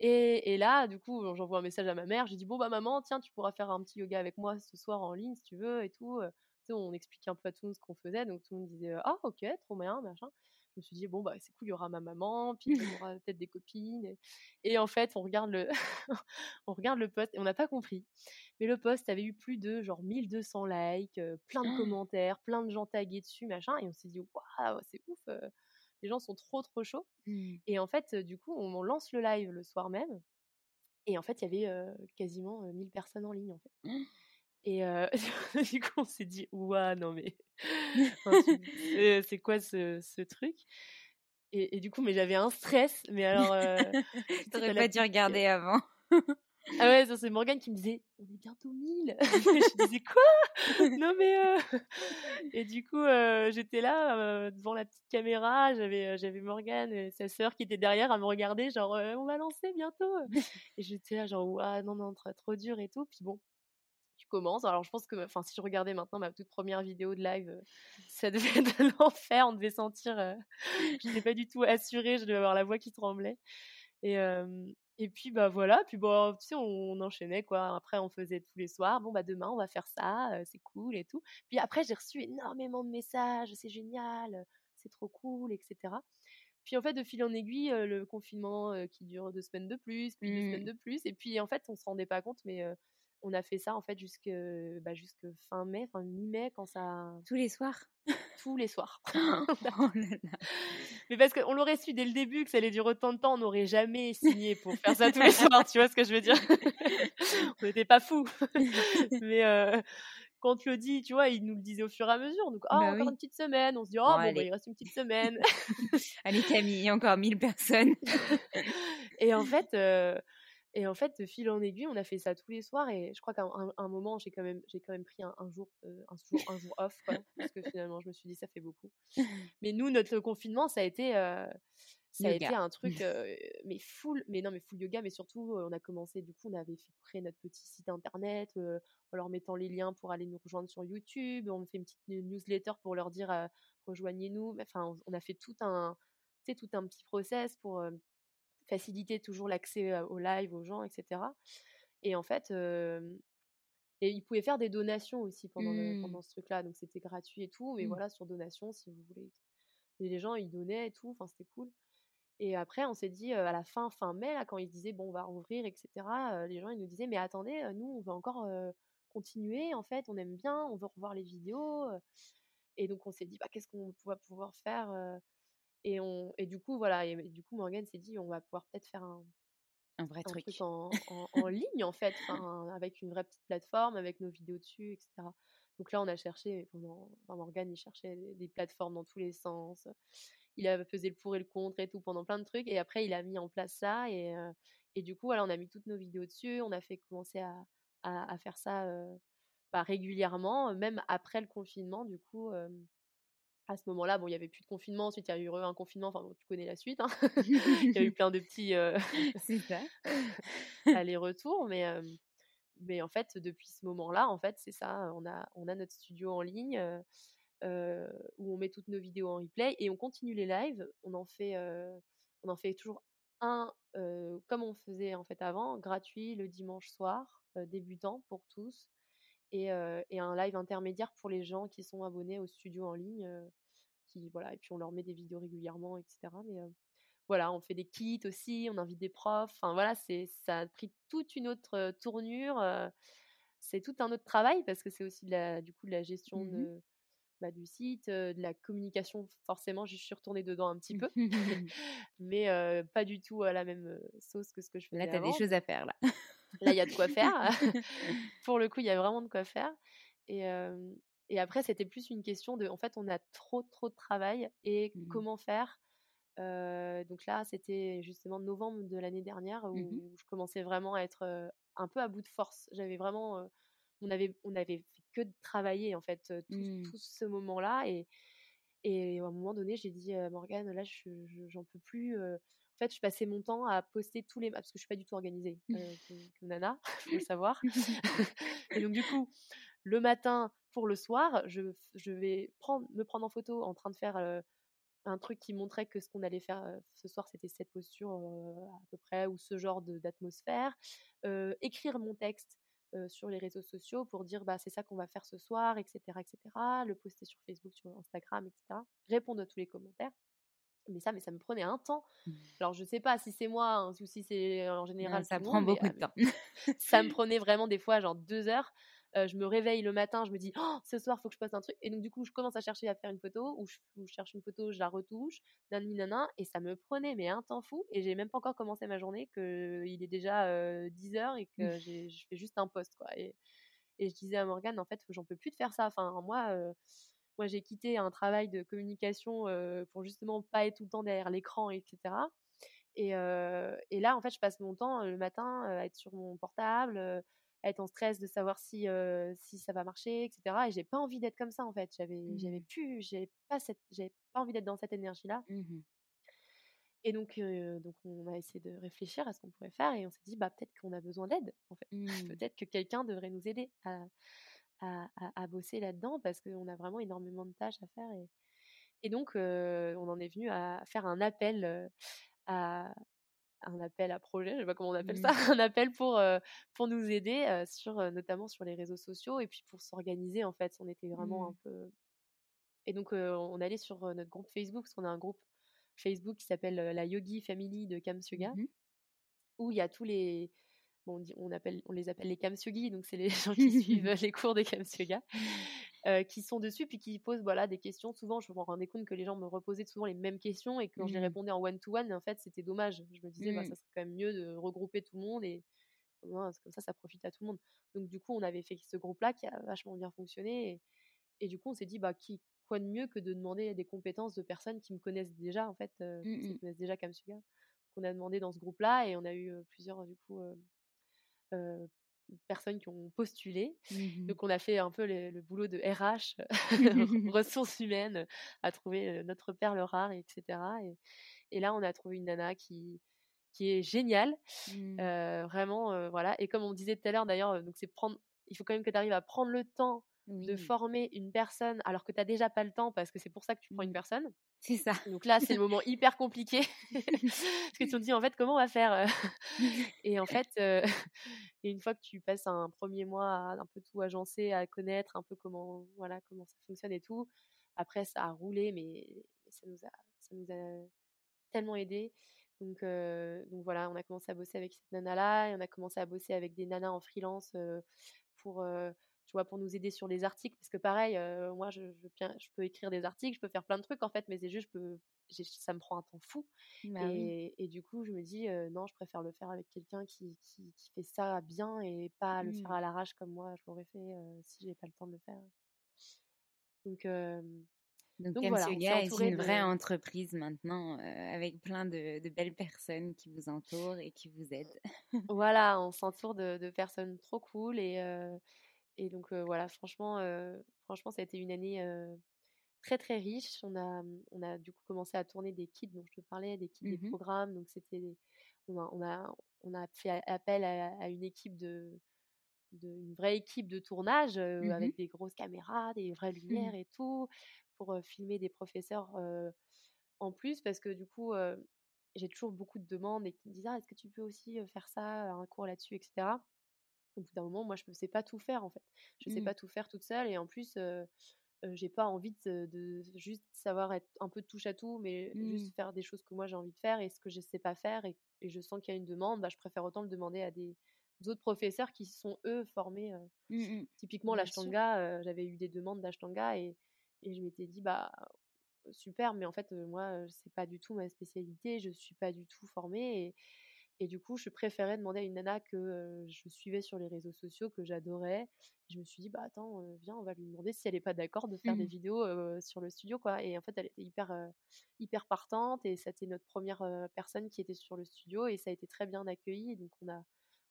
Et, et, là, du coup, j'envoie un message à ma mère. J'ai dit bon bah maman, tiens, tu pourras faire un petit yoga avec moi ce soir en ligne si tu veux et tout on expliquait un peu à tout le monde ce qu'on faisait, donc tout le monde disait ah ok, trop bien, machin. Je me suis dit bon bah c'est cool, il y aura ma maman, puis il y aura peut-être des copines. Et, en fait, on regarde le, on regarde le post et on n'a pas compris. Mais le post avait eu plus de genre 1200 likes, plein de commentaires, plein de gens tagués dessus, machin. Et on s'est dit waouh, c'est ouf, les gens sont trop trop chauds. Mmh. Et en fait, du coup, on, lance le live le soir même. Et en fait, il y avait quasiment 1000 personnes en ligne en fait. Et du coup, on s'est dit, ouah, non mais, c'est quoi ce, ce truc? Et, et, du coup, mais j'avais un stress, mais alors. T'aurais pas dû regarder avant. Ah ouais, c'est Morgane qui me disait On est bientôt 1000. je disais Quoi? Non, mais. euh Et du coup, euh, j'étais là euh, devant la petite caméra. J'avais, j'avais Morgane et sa sœur qui était derrière à me regarder, genre euh, On va lancer bientôt. et j'étais là, genre Ouah, non, non, trop dur et tout. Puis bon, tu commences. Alors, je pense que enfin, si je regardais maintenant ma toute première vidéo de live, euh, ça devait être l'enfer. On devait sentir. Euh... Je n'étais pas du tout assurée. Je devais avoir la voix qui tremblait. Et, et puis, bah voilà. Puis, bon, tu sais, on, on, enchaînait, quoi. Après, on faisait tous les soirs. Bon, bah demain, on va faire ça. Euh, c'est cool et tout. Puis après, j'ai reçu énormément de messages. C'est génial. C'est trop cool, etc. Puis en fait, de fil en aiguille, le confinement qui dure deux semaines de plus, puis deux semaines de plus. Et puis en fait, on se rendait pas compte, mais on a fait ça en fait jusque, bah, jusque fin mai, fin mi-mai, quand ça. Tous les soirs? Tous les soirs. Oh là là. mais parce qu'on l'aurait su dès le début que ça allait durer autant de temps, on n'aurait jamais signé pour faire ça tous les soirs, tu vois ce que je veux dire? On n'était pas fous. mais euh, quand le dit, tu vois, il nous le disait au fur et à mesure. Donc, ah, Bah encore oui. une petite semaine. On se dit, oh, Bon, bon, bah, il reste une petite semaine. Allez Camille, encore 1000 personnes. et en fait, euh, et en fait, de fil en aiguille, on a fait ça tous les soirs. Et je crois qu'à un, un moment, j'ai quand même, j'ai quand même pris un, un jour, euh, un jour, un jour off, quoi, parce que finalement, je me suis dit, ça fait beaucoup. Mais nous, notre confinement, ça a été, euh, ça a été un truc, euh, mais full, mais non, mais full yoga. Mais surtout, euh, on a commencé, du coup, on avait fait créer notre petit site internet, en leur mettant les liens pour aller nous rejoindre sur YouTube. On fait une petite ne- newsletter pour leur dire, rejoignez-nous. Enfin, on, on a fait tout un, tout un petit process pour faciliter toujours l'accès au live aux gens, etc. Et en fait, euh, et ils pouvaient faire des donations aussi pendant, le- Mmh. pendant ce truc-là, donc c'était gratuit et tout. Mais Mmh. voilà, sur donation, si vous voulez. Et les gens, ils donnaient et tout, enfin, c'était cool. Et après, on s'est dit, euh, à la fin, fin mai, là, quand ils se disaient, bon, on va rouvrir, etc., euh, les gens, ils nous disaient, mais attendez, euh, nous, on veut encore continuer, en fait, on aime bien, on veut revoir les vidéos. Et donc, on s'est dit, bah, qu'est-ce qu'on va pouvoir faire et, on, et du coup, voilà, et, du coup, Morgane s'est dit, on va pouvoir peut-être faire un, Un vrai un truc. truc en, en, en ligne, en fait, avec une vraie petite plateforme, avec nos vidéos dessus, etc. Donc là, on a cherché pendant. Enfin, Morgane, il cherchait des, des plateformes dans tous les sens. Il a pesé le pour et le contre et tout pendant plein de trucs. Et après, il a mis en place ça. Et, euh, et du coup, voilà, on a mis toutes nos vidéos dessus. On a fait commencer à, à, à faire ça euh, bah, régulièrement, même après le confinement. Du coup, euh, à ce moment-là, bon, il n'y avait plus de confinement. Ensuite, il y a eu un confinement. Enfin, bon, tu connais la suite. hein. il y a eu plein de petits. euh, aller-retour, mais, euh, mais en fait, depuis ce moment-là, en fait, c'est ça, on a, on a notre studio en ligne euh, euh, où on met toutes nos vidéos en replay et on continue les lives. On en fait, on en fait toujours un, comme on faisait en fait avant, gratuit le dimanche soir, débutant pour tous, et, euh, et un live intermédiaire pour les gens qui sont abonnés au studio en ligne. euh, qui, voilà, et puis on leur met des vidéos régulièrement, etc. Mais euh, voilà, on fait des kits aussi, on invite des profs. Enfin voilà, c'est ça a pris toute une autre tournure. euh, c'est tout un autre travail parce que c'est aussi de la, du coup de la gestion Mmh de, bah, du site, euh, de la communication. Forcément, j'y suis retournée dedans un petit peu, mais euh, pas du tout à la même sauce que ce que je faisais Là, tu as des choses à faire là. Là, il y a de quoi faire. Pour le coup, il y a vraiment de quoi faire. Et, euh, et après, c'était plus une question de, en fait, on a trop, trop de travail et Mmh mh. comment faire. Euh, donc là, c'était justement novembre de l'année dernière où Mmh mh. je commençais vraiment à être euh, un peu à bout de force. J'avais vraiment, euh, on avait, on avait fait que de travailler en fait euh, tout, Mmh. tout ce moment-là et et à un moment donné, j'ai dit Morgane, là, je, je- j'en peux plus. euh. En fait, je passais mon temps à poster tous les... Parce que je suis pas du tout organisée euh, comme, comme Nana, faut le savoir. et donc, du coup, le matin pour le soir, je, je vais prendre, me prendre en photo en train de faire euh, un truc qui montrait que ce qu'on allait faire euh, ce soir, c'était cette posture euh, à peu près, ou ce genre d'atmosphère. Écrire mon texte sur les réseaux sociaux pour dire bah, c'est ça qu'on va faire ce soir, etc., etc. Le poster sur Facebook, sur Instagram, etc. Répondre à tous les commentaires. Mais ça, mais ça me prenait un temps. Alors, je sais pas si c'est moi hein, ou si c'est en général. Non, ça prend monde, beaucoup ah, de temps. ça me prenait vraiment des fois, genre deux heures. Euh, je me réveille le matin, je me dis, oh, ce soir, faut que je poste un truc. Et donc, du coup, je commence à chercher à faire une photo, ou je, ou je cherche une photo, je la retouche, nanani, nanan, et ça me prenait, mais un temps fou. Et j'ai même pas encore commencé ma journée, qu'il est déjà euh, 10 heures et que j'ai- je fais juste un post, quoi. Et, et je disais à Morgane, en fait, j'en peux plus de faire ça. Enfin, moi, euh, moi j'ai quitté un travail de communication pour justement pas être tout le temps derrière l'écran, etc. Et, et là, en fait, je passe mon temps le matin à être sur mon portable, être en stress de savoir si, si ça va marcher, etc. Et j'ai pas envie d'être comme ça, en fait. J'avais, j'avais Mmh. plus, j'avais pas cette, j'avais pas envie d'être dans cette énergie-là. Mmh Et donc, donc, on a essayé de réfléchir à ce qu'on pourrait faire et on s'est dit, bah, peut-être qu'on a besoin d'aide, en fait. Mmh. peut-être que quelqu'un devrait nous aider à, à, à- à bosser là-dedans parce qu'on a vraiment énormément de tâches à faire. Et, et donc, on en est venu à faire un appel à un appel à projet, je sais pas comment on appelle ça, Mmh. un appel pour, euh, pour nous aider, euh, sur, euh, notamment sur les réseaux sociaux et puis pour s'organiser, en fait. On était vraiment un Mmh. peu. Et donc, on allait sur notre groupe Facebook, parce qu'on a un groupe Facebook qui s'appelle la Yogi Family de Kams Yoga, Mmh où il y a tous les. Bon, on, dit- on, appelle, on les appelle les Kams Yogis, donc c'est les gens qui suivent les cours des Kams Yoga, euh, qui sont dessus, puis qui posent voilà, des questions. Souvent, je me rendais compte que les gens me reposaient souvent les mêmes questions, et que quand je les Mmh. répondais en one-to-one, en fait, c'était dommage. Je me disais, bah, Mmh. ça serait quand même mieux de regrouper tout le monde, et c'est comme ça, ça profite à tout le monde. Donc, du coup, on avait fait ce groupe-là qui a vachement bien fonctionné, et, et du coup, on s'est dit, bah, qui, quoi de mieux que de demander des compétences de personnes qui me connaissent déjà, en fait, euh, Mmh qui mh. connaissent déjà Kams Yoga. Donc, on a demandé dans ce groupe-là, et on a eu plusieurs, du coup, euh, euh, personnes qui ont postulé. Mmh Donc, on a fait un peu le, le boulot de RH, ressources humaines, à trouver notre perle rare, etc. Et, et là, on a trouvé une nana qui, qui est géniale, Mmh. euh, vraiment, euh, voilà. Et comme on disait tout à l'heure, d'ailleurs, donc c'est prendre, il faut quand même que tu arrives à prendre le temps de former une personne alors que tu n'as déjà pas le temps parce que c'est pour ça que tu prends une personne. C'est ça. Donc là, c'est le moment hyper compliqué parce que tu te dis en fait comment on va faire euh? Et en fait, euh, et une fois que tu passes un premier mois à un peu tout agencer, à connaître un peu comment voilà comment ça fonctionne et tout, après ça a roulé, mais, ça nous a ça nous a tellement aidé. Donc, euh, donc voilà, on a commencé à bosser avec cette nana-là et on a commencé à bosser avec des nanas en freelance euh, pour, tu vois, pour nous aider sur les articles. Parce que pareil, euh, moi, je, je, bien- je peux écrire des articles, je peux faire plein de trucs en fait, mais c'est juste, je peux, ça me prend un temps fou. Bah oui. et, du coup, je me dis, euh, non, je préfère le faire avec quelqu'un qui, qui, qui fait ça bien et pas le faire Mmh. à l'arrache comme moi, je l'aurais fait euh, si j'ai pas le temps de le faire. Donc, Donc, donc voilà, est une vraie entreprise maintenant, euh, avec plein de, de belles personnes qui vous entourent et qui vous aident. Voilà, on s'entoure de, de personnes trop cool et, euh, et donc voilà, franchement, franchement, ça a été une année très très riche. On a, on a du coup commencé à tourner des kits dont je te parlais, des kits, des Mhm. programmes. Donc c'était, on a, on a, on a fait appel à, à une équipe de, de, une vraie équipe de tournage euh, Mhm. avec des grosses caméras, des vraies lumières et tout, pour euh, filmer des professeurs euh, en plus, parce que du coup, j'ai toujours beaucoup de demandes et qui me disent ah, est-ce que tu peux aussi faire ça, un cours là-dessus, etc. Au bout d'un moment, moi, je ne sais pas tout faire en fait. Je ne sais Mm. pas tout faire toute seule et en plus, euh, euh, j'ai pas envie de, de juste savoir être un peu de touche à tout, mais juste faire des choses que moi j'ai envie de faire et ce que je sais pas faire et, et je sens qu'il y a une demande, bah, je préfère autant le demander à des autres professeurs qui sont eux formés. euh, Mm, mm. typiquement l'ashtanga, j'avais eu des demandes d'ashtanga et, et je m'étais dit bah super, mais en fait euh, moi c'est pas du tout ma spécialité, je suis pas du tout formée et, et du coup je préférais demander à une nana que euh, je suivais sur les réseaux sociaux que j'adorais. Je me suis dit bah attends euh, viens on va lui demander si elle est pas d'accord de faire des Mhm. vidéos euh, sur le studio quoi. Et en fait elle était hyper hyper partante et c'était notre première personne qui était sur le studio et ça a été très bien accueilli. Donc on a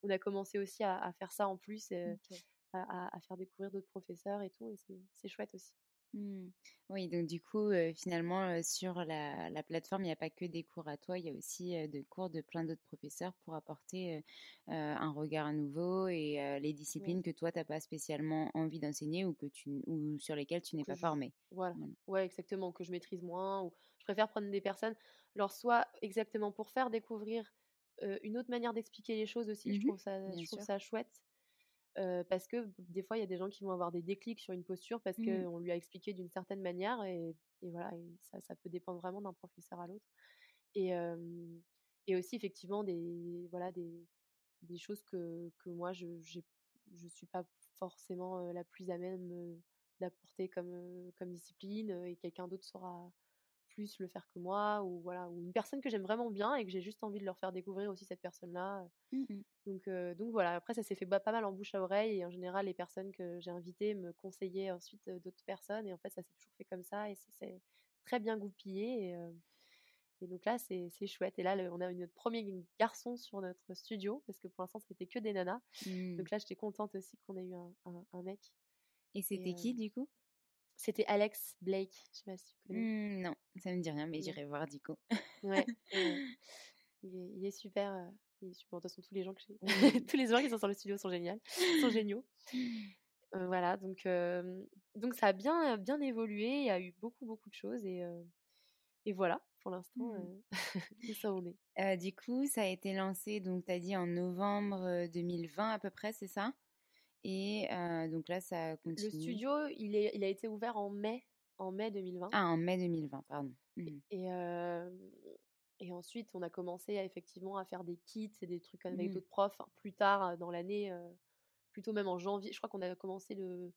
on a commencé aussi à, à faire ça en plus. euh, Ok. à, à- faire découvrir d'autres professeurs et tout, et c'est chouette aussi. Mm. Oui, donc du coup, finalement, sur la, la plateforme, il n'y a pas que des cours à toi, il y a aussi des cours de plein d'autres professeurs pour apporter un regard nouveau et les disciplines que toi, tu n'as pas spécialement envie d'enseigner ou, que tu, ou sur lesquelles tu n'es Que pas je- formé. Voilà, Voilà. ouais, exactement, que je maîtrise moins, ou je préfère prendre des personnes, alors soit exactement pour faire découvrir une autre manière d'expliquer les choses aussi, je Mhm, trouve ça, bien je trouve sûr. ça chouette. Euh, parce que des fois, il y a des gens qui vont avoir des déclics sur une posture parce Mm. qu'on lui a expliqué d'une certaine manière et, et voilà, et ça, ça peut dépendre vraiment d'un professeur à l'autre. Et, euh, et aussi, effectivement, des, voilà, des, des choses que, que moi, je je suis pas forcément la plus à même d'apporter comme, comme discipline et quelqu'un d'autre saura plus le faire que moi ou voilà ou une personne que j'aime vraiment bien et que j'ai juste envie de leur faire découvrir aussi cette personne-là. Mm, mm. Donc, euh, donc voilà, après ça s'est fait pas mal en bouche à oreille et en général les personnes que j'ai invitées me conseillaient ensuite d'autres personnes et en fait ça s'est toujours fait comme ça et c'est c'est très bien goupillé et, euh, Et donc là, c'est chouette. Et là, on a eu notre premier garçon sur notre studio, parce que pour l'instant, c'était que des nanas. Mmh. Donc là, j'étais contente aussi qu'on ait eu un, un, mec. Et c'était qui, du coup? C'était Alex Blake. Je sais pas si tu connais. Mmh, non, ça me dit rien, mais j'irai voir, du coup. ouais. il, est, il, est, super. il est super. De toute façon, tous les gens que j'ai, tous les gens qui sont sur le studio sont géniaux. sont géniaux. voilà, donc, donc ça a bien, bien évolué. Il y a eu beaucoup, beaucoup de choses. Et, et voilà, pour l'instant, mmh. ça en est. du coup, ça a été lancé, donc tu as dit en novembre 2020 à peu près, c'est ça? Et donc là, ça continue. Le studio, il, est, il a été ouvert en mai, en mai 2020. Ah, en mai 2020, pardon. Mmh. Et, et ensuite, on a commencé à, effectivement à faire des kits et des trucs avec mmh. d'autres profs plus tard dans l'année, plutôt même en janvier. Je crois qu'on a commencé le,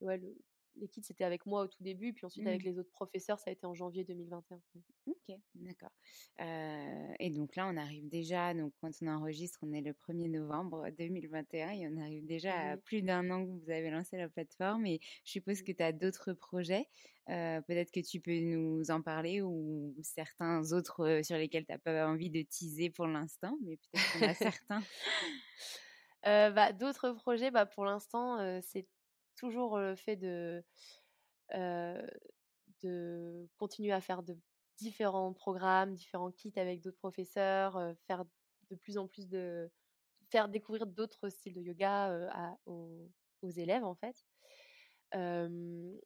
ouais, le, les kits, c'était avec moi au tout début, puis ensuite avec mmh. les autres professeurs, ça a été en janvier 2021. Ok, d'accord. Euh, et donc là, on arrive déjà, donc quand on enregistre, on est le 1er novembre 2021 et on arrive déjà à plus d'un an que vous avez lancé la plateforme et je suppose que tu as d'autres projets. Euh, peut-être que tu peux nous en parler ou certains autres sur lesquels tu n'as pas envie de teaser pour l'instant, mais peut-être en a certains. bah, d'autres projets, bah, pour l'instant, c'est toujours le fait de, de continuer à faire de différents programmes, différents kits avec d'autres professeurs, faire de plus en plus de faire découvrir d'autres styles de yoga à, aux, élèves en fait. on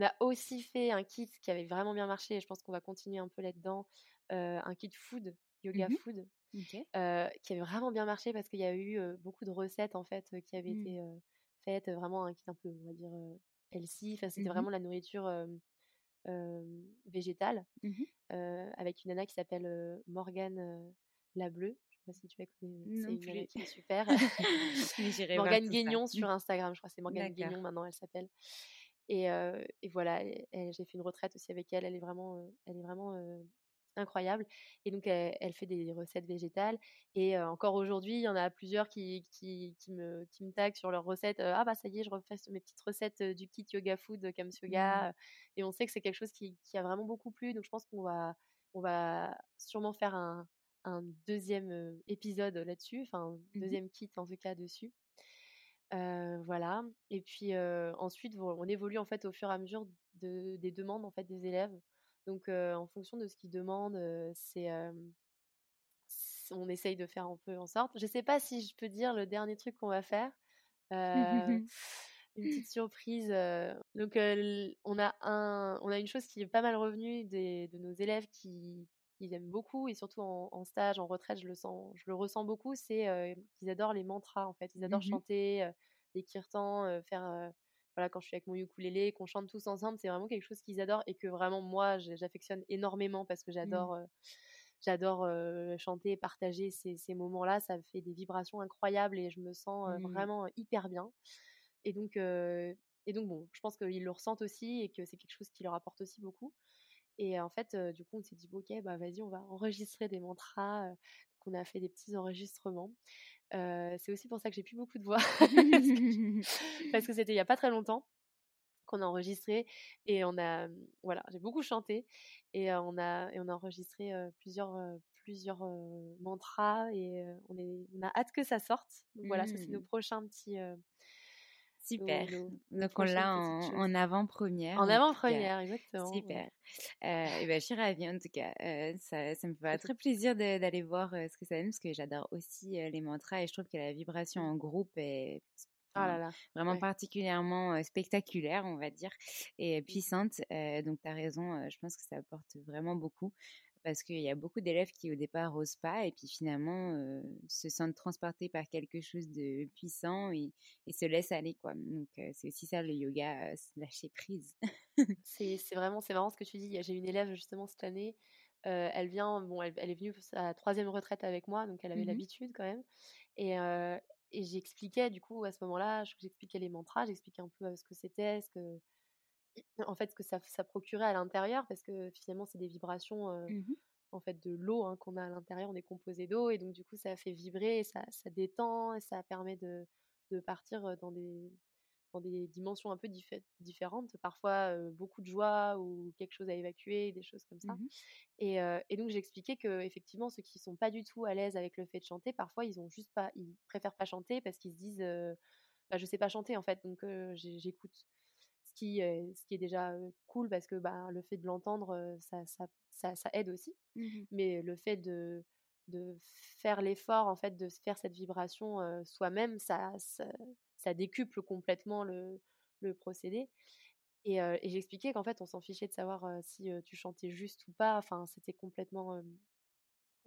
a aussi fait un kit qui avait vraiment bien marché et je pense qu'on va continuer un peu là-dedans, un kit food, yoga mmh food, qui avait vraiment bien marché parce qu'il y a eu beaucoup de recettes en fait qui avaient mmh. été fait, vraiment un kit un peu, on va dire, healthy. Enfin, c'était mmh vraiment la nourriture végétale mmh avec une nana qui s'appelle Morgane la Bleue. Je sais pas si tu la connais, c'est une nana qui est super. Morgane Guignon sur Instagram, je crois c'est Morgane Guignon maintenant, elle s'appelle. Et, et, voilà, j'ai fait une retraite aussi avec elle. Elle est vraiment, elle est vraiment incroyable. Et donc, elle, fait des recettes végétales. Et encore aujourd'hui, il y en a plusieurs qui, qui, me, qui me taguent sur leurs recettes. ah, bah, ça y est, je refais mes petites recettes du kit Yoga Food comme Yoga. Mmh. Et on sait que c'est quelque chose qui, qui, a vraiment beaucoup plu. Donc, je pense qu'on va, on va sûrement faire un, un deuxième épisode là-dessus. Enfin, un mmh deuxième kit en tout cas dessus. voilà. Et puis ensuite, on évolue en fait au fur et à mesure de, des demandes en fait des élèves. Donc, en fonction de ce qu'ils demandent, c'est on essaye de faire un peu en sorte. Je ne sais pas si je peux dire le dernier truc qu'on va faire. une petite surprise. donc, on, a un, on a une chose qui est pas mal revenue des, de nos élèves qui, qui aiment beaucoup, et surtout en, stage, en retraite, je le, sens, je le ressens beaucoup, c'est qu'ils adorent les mantras, en fait. Ils adorent mmh chanter les kirtans, faire voilà, quand je suis avec mon ukulélé, qu'on chante tous ensemble, c'est vraiment quelque chose qu'ils adorent et que vraiment moi j'affectionne énormément parce que mmh. j'adore j'adore chanter, partager ces, ces moments-là, ça fait des vibrations incroyables et je me sens mmh. vraiment hyper bien. Et donc et donc bon, je pense qu'ils le ressentent aussi et que c'est quelque chose qui leur apporte aussi beaucoup. Et en fait, du coup, on s'est dit, ok, bah vas-y, on va enregistrer des mantras. Donc, on a fait des petits enregistrements. C'est aussi pour ça que j'ai plus beaucoup de voix parce que c'était il y a pas très longtemps qu'on a enregistré et on a voilà j'ai beaucoup chanté et on a et on a enregistré plusieurs plusieurs mantras et on est on a hâte que ça sorte. Donc voilà ça c'est nos mmh. prochains petits Super. Donc on l'a en, avant-première. En avant-première, exactement. Super. Euh, et ben, je suis ravie en tout cas. Euh, ça, ça, me fait très plaisir d'aller voir euh, ce que ça donne parce que j'adore aussi les mantras et je trouve que la vibration en groupe est oh là là. vraiment particulièrement spectaculaire, on va dire, et puissante. donc tu as raison, je pense que ça apporte vraiment beaucoup parce qu'il y a beaucoup d'élèves qui au départ osent pas et puis finalement se sentent transportés par quelque chose de puissant et, se laissent aller quoi. Donc c'est aussi ça le yoga, lâcher prise. c'est vraiment c'est marrant ce que tu dis. J'ai une élève justement cette année. elle vient bon elle, est venue à la troisième retraite avec moi donc elle avait mmh l'habitude quand même et et j'expliquais du coup à ce moment-là, j'expliquais les mantras, j'expliquais un peu ce que c'était, ce que en fait, ce que ça, ça procurait à l'intérieur, parce que finalement, c'est des vibrations mmh en fait de l'eau hein, qu'on a à l'intérieur. On est composé d'eau, et donc du coup, ça fait vibrer, ça, ça détend, et ça permet de, de partir dans des, dans des dimensions un peu différentes, parfois beaucoup de joie ou quelque chose à évacuer, des choses comme ça. Mmh et, et, donc j'expliquais que effectivement ceux qui sont pas du tout à l'aise avec le fait de chanter, parfois ils ont juste pas, ils préfèrent pas chanter parce qu'ils se disent, bah, je sais pas chanter en fait, donc j'écoute. Ce qui, ce qui est déjà cool parce que bah, le fait de l'entendre, ça, ça, ça, ça, aide aussi. Mmh Mais le fait de, de faire l'effort en fait de faire cette vibration soi-même, ça, ça, décuple complètement le, le procédé. Et, et j'expliquais qu'en fait, on s'en fichait de savoir si tu chantais juste ou pas. Enfin, c'était complètement.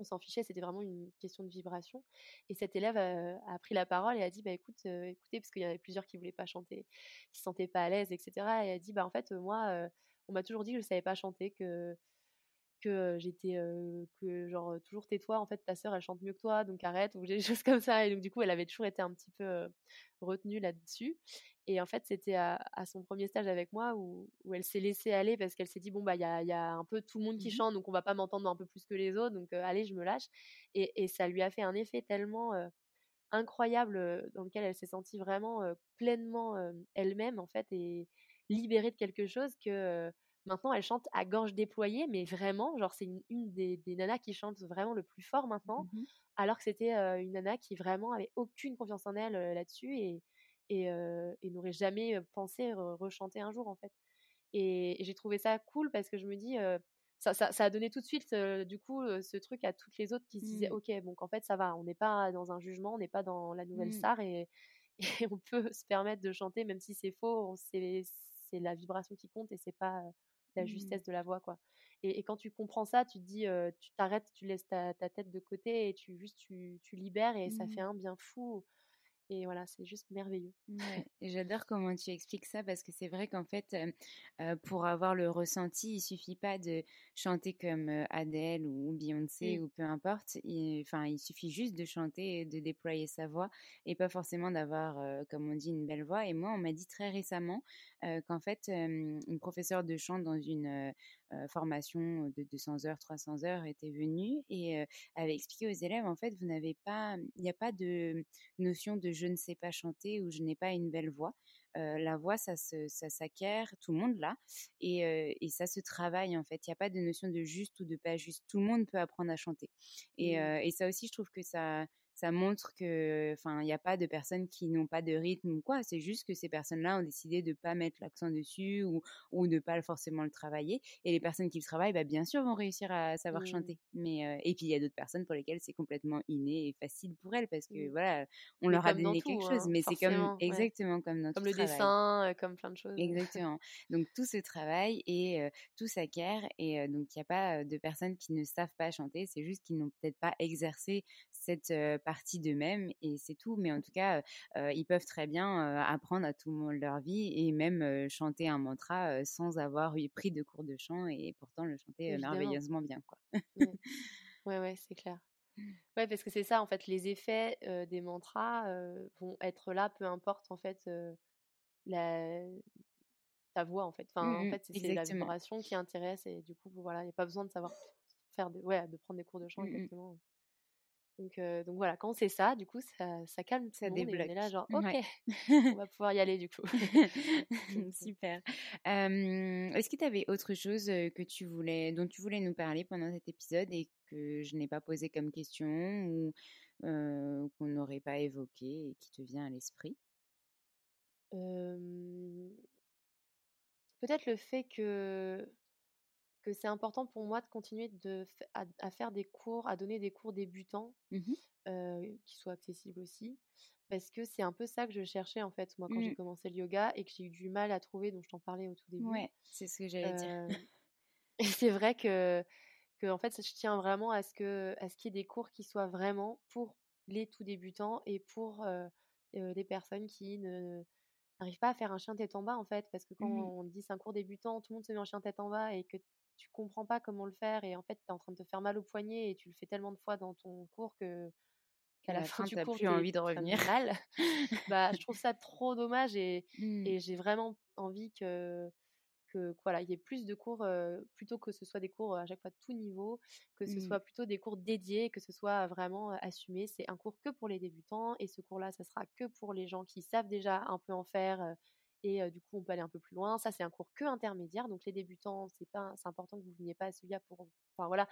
On s'en fichait, c'était vraiment une question de vibration. Et cet élève a, pris la parole et a dit bah, écoute, écoutez, parce qu'il y avait plusieurs qui voulaient pas chanter, qui se sentaient pas à l'aise, etc. Et a dit bah, en fait, moi, on m'a toujours dit que je savais pas chanter, que que j'étais que genre toujours tais-toi en fait ta sœur elle chante mieux que toi donc arrête ou des choses comme ça et donc du coup elle avait toujours été un petit peu retenue là-dessus et en fait c'était à, son premier stage avec moi où, où elle s'est laissée aller parce qu'elle s'est dit bon bah il y a, y a, un peu tout le monde qui mmh chante donc on va pas m'entendre un peu plus que les autres donc allez je me lâche et, et, ça lui a fait un effet tellement incroyable dans lequel elle s'est sentie vraiment pleinement elle-même en fait et libérée de quelque chose que Maintenant, elle chante à gorge déployée, mais vraiment, genre, c'est une, des, des, nanas qui chante vraiment le plus fort maintenant, mmh alors que c'était une nana qui vraiment avait aucune confiance en elle là-dessus et, et, n'aurait jamais pensé rechanter un jour, en fait. Et, j'ai trouvé ça cool parce que je me dis, ça, ça, a donné tout de suite, du coup, ce truc à toutes les autres qui se disaient, mmh. ok, donc en fait, ça va, on n'est pas dans un jugement, on n'est pas dans la nouvelle mmh. star et, et, on peut se permettre de chanter, même si c'est faux, c'est la vibration qui compte et c'est pas la Mmh. justesse de la voix quoi. Et, quand tu comprends ça, tu te dis, tu t'arrêtes, tu laisses ta, tête de côté et tu juste tu, tu libères et ça Mmh. fait un bien fou. Et voilà, c'est juste merveilleux. Et j'adore comment tu expliques ça parce que c'est vrai qu'en fait, pour avoir le ressenti, il suffit pas de chanter comme Adele ou Beyoncé Mmh. ou peu importe. Enfin, il, suffit juste de chanter et de déployer sa voix et pas forcément d'avoir, comme on dit, une belle voix. Et moi, on m'a dit très récemment qu'en fait, une professeure de chant dans une formation de 200 heures, 300 heures était venue et avait expliqué aux élèves, en fait, vous n'avez pas, il n'y a pas de notion de je ne sais pas chanter ou je n'ai pas une belle voix. La voix, ça, ça s'acquiert, tout le monde l'a, et, et, ça se travaille en fait. Il n'y a pas de notion de juste ou de pas juste. Tout le monde peut apprendre à chanter. Et, mmh. et ça aussi, je trouve que ça, ça montre que, enfin, il n'y a pas de personnes qui n'ont pas de rythme ou quoi. C'est juste que ces personnes-là ont décidé de pas mettre l'accent dessus ou, ou de pas forcément le travailler. Et les personnes qui le travaillent, bah, bien sûr, vont réussir à savoir Mmh. chanter. Mais et puis il y a d'autres personnes pour lesquelles c'est complètement inné et facile pour elles parce que Mmh. voilà, on Mais leur a donné tout, quelque chose. hein, Mais c'est comme ouais. exactement comme dans Comme le travail. dessin, comme plein de choses. Exactement. Donc tout se travaille et tout s'acquiert et donc il n'y a pas de personnes qui ne savent pas chanter, c'est juste qu'ils n'ont peut-être pas exercé cette partie d'eux-mêmes et c'est tout. Mais en tout cas, ils peuvent très bien apprendre à tout le monde leur vie et même chanter un mantra sans avoir eu pris de cours de chant et pourtant le chanter Évidemment. merveilleusement bien, quoi. Ouais, ouais, ouais, c'est clair. Ouais, parce que c'est ça, en fait, les effets des mantras vont être là, peu importe, en fait, la... ta voix, en fait. Enfin, Mmh en mh, fait, c'est la vibration qui intéresse et du coup, voilà, il n'y a pas besoin de savoir faire de, ouais, de prendre des cours de chant, Mmh mh. exactement. Donc, donc voilà, quand c'est ça, du coup, ça, ça calme tout Ça le monde et on est là, genre, ok, Ouais. on va pouvoir y aller, du coup. Super. Est-ce que tu avais autre chose, que tu voulais dont tu voulais nous parler pendant cet épisode et que je n'ai pas posé comme question ou qu'on n'aurait pas évoqué et qui te vient à l'esprit? Peut-être le fait que que c'est important pour moi de continuer de à à faire des cours, à donner des cours débutants, Mmh qui soient accessibles aussi. Parce que c'est un peu ça que je cherchais, en fait, moi, quand Mmh. j'ai commencé le yoga et que j'ai eu du mal à trouver, donc je t'en parlais au tout début. Ouais, c'est ce que j'allais dire. Et c'est vrai que qu'en fait, je tiens vraiment à ce que qu'il y ait des cours qui soient vraiment pour les tout débutants et pour, des personnes qui ne n'arrivent pas à faire un chien tête en bas, en fait. Parce que quand Mmh mh. on dit: «C'est un cours débutant», tout le monde se met en chien tête en bas et que tu comprends pas comment le faire et en fait, tu es en train de te faire mal au poignet et tu le fais tellement de fois dans ton cours que qu'à la la fin tu as cours, plus envie de revenir. mal. Bah, je trouve ça trop dommage et Mmh. et j'ai vraiment envie que que voilà, il y ait plus de cours plutôt que ce soit des cours à chaque fois de tout niveau, que ce Mmh. soit plutôt des cours dédiés, que ce soit vraiment assumé. C'est un cours que pour les débutants et ce cours-là, ça sera que pour les gens qui savent déjà un peu en faire et du coup on peut aller un peu plus loin. Ça c'est un cours que intermédiaire, donc les débutants, c'est pas, c'est important que vous veniez pas à celui-là pour, enfin voilà,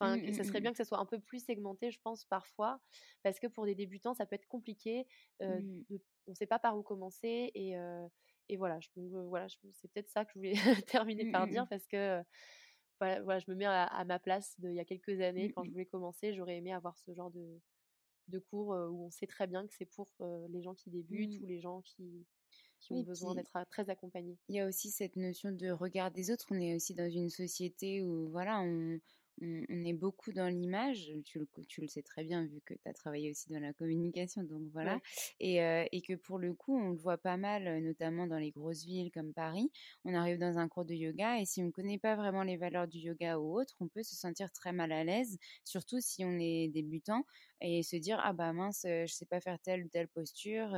enfin Mmh, ça mmh, serait mmh. bien que ça soit un peu plus segmenté, je pense parfois, parce que pour des débutants ça peut être compliqué, Mmh. de, on sait pas par où commencer et et voilà, je, voilà, je- c'est peut-être ça que je voulais terminer Mmh, par mmh, dire mmh. parce que voilà, je me mets à, à ma place d'il y a quelques années Mmh quand je voulais commencer, j'aurais aimé avoir ce genre de, de cours où on sait très bien que c'est pour euh, les gens qui débutent Mmh. ou les gens qui, qui ont Oui, besoin d'être très accompagnés. il y a aussi cette notion de regard des autres. On est aussi dans une société où voilà, on, on, on est beaucoup dans l'image. Tu le, tu le sais très bien vu que tu as travaillé aussi dans la communication, donc voilà. Ouais. Et, euh, et que pour le coup, on le voit pas mal, euh, notamment dans les grosses villes comme Paris. On arrive dans un cours de yoga et si on ne connaît pas vraiment les valeurs du yoga ou autre, on peut se sentir très mal à l'aise, surtout si on est débutant et se dire ah bah mince, euh, je sais pas faire telle ou telle posture.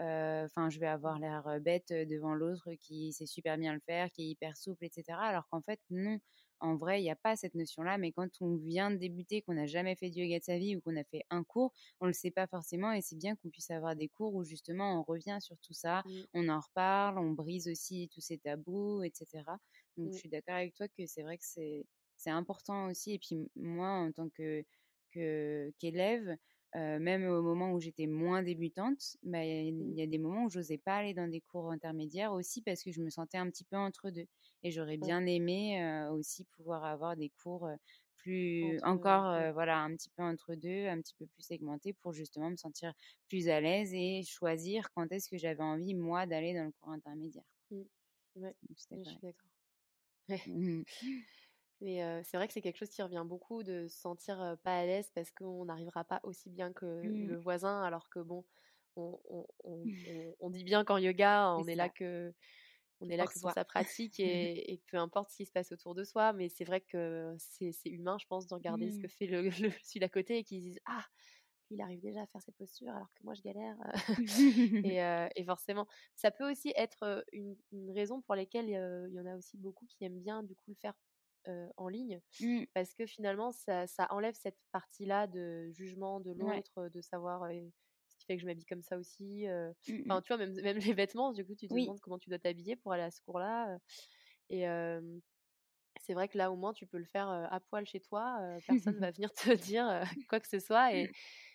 euh, enfin je vais avoir l'air bête devant l'autre qui sait super bien le faire, qui est hyper souple, etc. Alors qu'en fait non, en vrai il n'y a pas cette notion-là, mais quand on vient de débuter, qu'on n'a jamais fait de yoga de sa vie ou qu'on a fait un cours, on le sait pas forcément et c'est bien qu'on puisse avoir des cours où justement on revient sur tout ça, Mm. on en reparle, on brise aussi tous ces tabous, etc. Donc Mm. je suis d'accord avec toi que c'est vrai que c'est important aussi. Et puis moi en tant que que- qu'élève, euh, même au moment où j'étais moins débutante, bah, il y, a- il y a des moments où j'osais pas aller dans des cours intermédiaires aussi parce que je me sentais un petit peu entre deux. Et j'aurais bien aimé euh, aussi pouvoir avoir des cours plus Entre- encore euh, voilà un petit peu entre deux, un petit peu plus segmentés pour justement me sentir plus à l'aise et choisir quand est-ce que j'avais envie moi d'aller dans le cours intermédiaire. Mm. Ouais, Donc, je suis d'accord. Ouais. Mais euh, c'est vrai que c'est quelque chose qui revient beaucoup de se sentir pas à l'aise parce qu'on n'arrivera pas aussi bien que Mm. le voisin, alors que bon, on, on, on, dit bien qu'en yoga, on est là que on est là pour que pour sa pratique et, et peu importe ce qui se passe autour de soi, mais c'est vrai que c'est humain, je pense, de regarder ce que fait le, le celui d'à côté et qu'ils se disent ah lui il arrive déjà à faire cette posture alors que moi je galère et, euh, et forcément ça peut aussi être une, une raison pour laquelle euh, il y en a aussi beaucoup qui aiment bien du coup le faire euh, en ligne Mm. parce que finalement ça, ça enlève cette partie-là de jugement de Ouais. l'autre, de savoir euh, ce qui fait que je m'habille comme ça aussi. euh. Mm, mm. Enfin, tu vois, même, même les vêtements, du coup, tu te Oui. demandes comment tu dois t'habiller pour aller à ce cours-là. Et c'est vrai que là, au moins, tu peux le faire à poil chez toi. personne va venir te dire quoi que ce soit. Et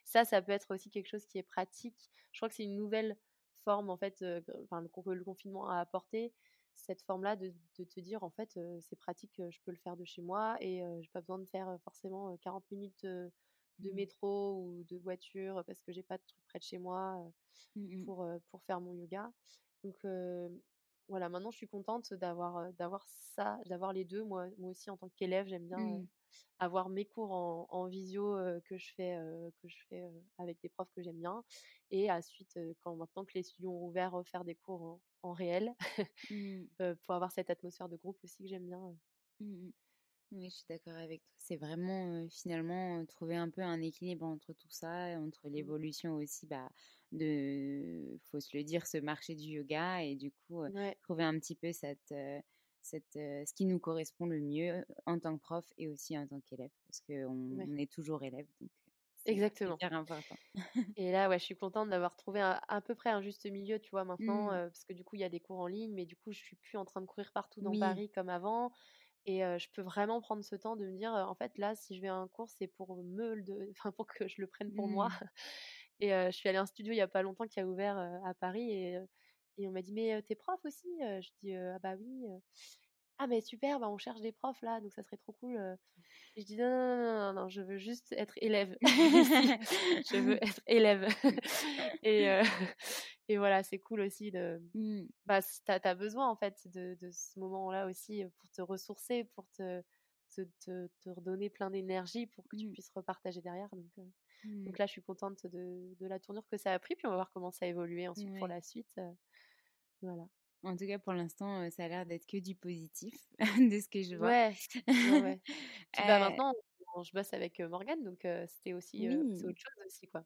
ça, ça peut être aussi quelque chose qui est pratique. Je crois que c'est une nouvelle forme, en fait, euh, que- enfin, le, con- le confinement a apporté cette forme-là de, de te dire, en fait, euh, c'est pratique, je peux le faire de chez moi et euh, j'ai pas besoin de faire forcément euh, 40 minutes de Mm. métro ou de voiture parce que j'ai pas de truc près de chez moi euh, Mm, mm. pour, pour faire mon yoga. Donc voilà, maintenant je suis contente d'avoir d'avoir ça, d'avoir les deux. Moi, moi aussi en tant qu'élève, j'aime bien euh, Mm. avoir mes cours en, en visio euh, que je fais euh, que je fais euh, avec des profs que j'aime bien et ensuite quand maintenant que les studios ont ouvert refaire des cours en, en réel Mm. euh, pour avoir cette atmosphère de groupe aussi que j'aime bien. euh. Mm, mm. Oui, je suis d'accord avec toi. C'est vraiment euh, finalement trouver un peu un équilibre entre tout ça, entre Mmh. l'évolution aussi, bah, de, faut se le dire, ce marché du yoga et du coup euh, Ouais, trouver un petit peu cette, euh, cette, ce qui nous correspond le mieux en tant que prof et aussi en tant qu'élève, parce qu'on ouais. on est toujours élève, donc c'est Exactement. important. Et là, ouais, je suis contente d'avoir trouvé un- à peu près un juste milieu, tu vois, maintenant, Mm. euh, parce que du coup, il y a des cours en ligne, mais du coup, je suis plus en train de courir partout dans Oui. Paris comme avant. Et euh, je peux vraiment prendre ce temps de me dire, euh, en fait, là, si je vais à un cours, c'est pour me le, enfin, pour que je le prenne pour moi. Mm. Et je suis allée à un studio il y a pas longtemps qui a ouvert à Paris et, et on m'a dit, mais t'es prof aussi? Je dis, ah bah oui. Ah, mais super, bah, on cherche des profs là, donc ça serait trop cool. euh. Et je dis, non, non, non, non, non, je veux juste être élève. je veux être élève. et, euh, et voilà, c'est cool aussi de. Mm. Bah, t'as, t'as besoin en fait de, de ce moment-là aussi pour te ressourcer, pour te, te, te, te redonner plein d'énergie pour que tu puisses repartager derrière. Donc, euh, Mm. donc là, je suis contente de, de la tournure que ça a pris, puis on va voir comment ça a évolué ensuite pour la suite. voilà. En tout cas, pour l'instant, ça a l'air d'être que du positif de ce que je vois. Ouais, ouais, ouais. Puis bah maintenant, on- je bosse avec Morgane, donc euh, c'était aussi euh, c'est autre chose aussi quoi.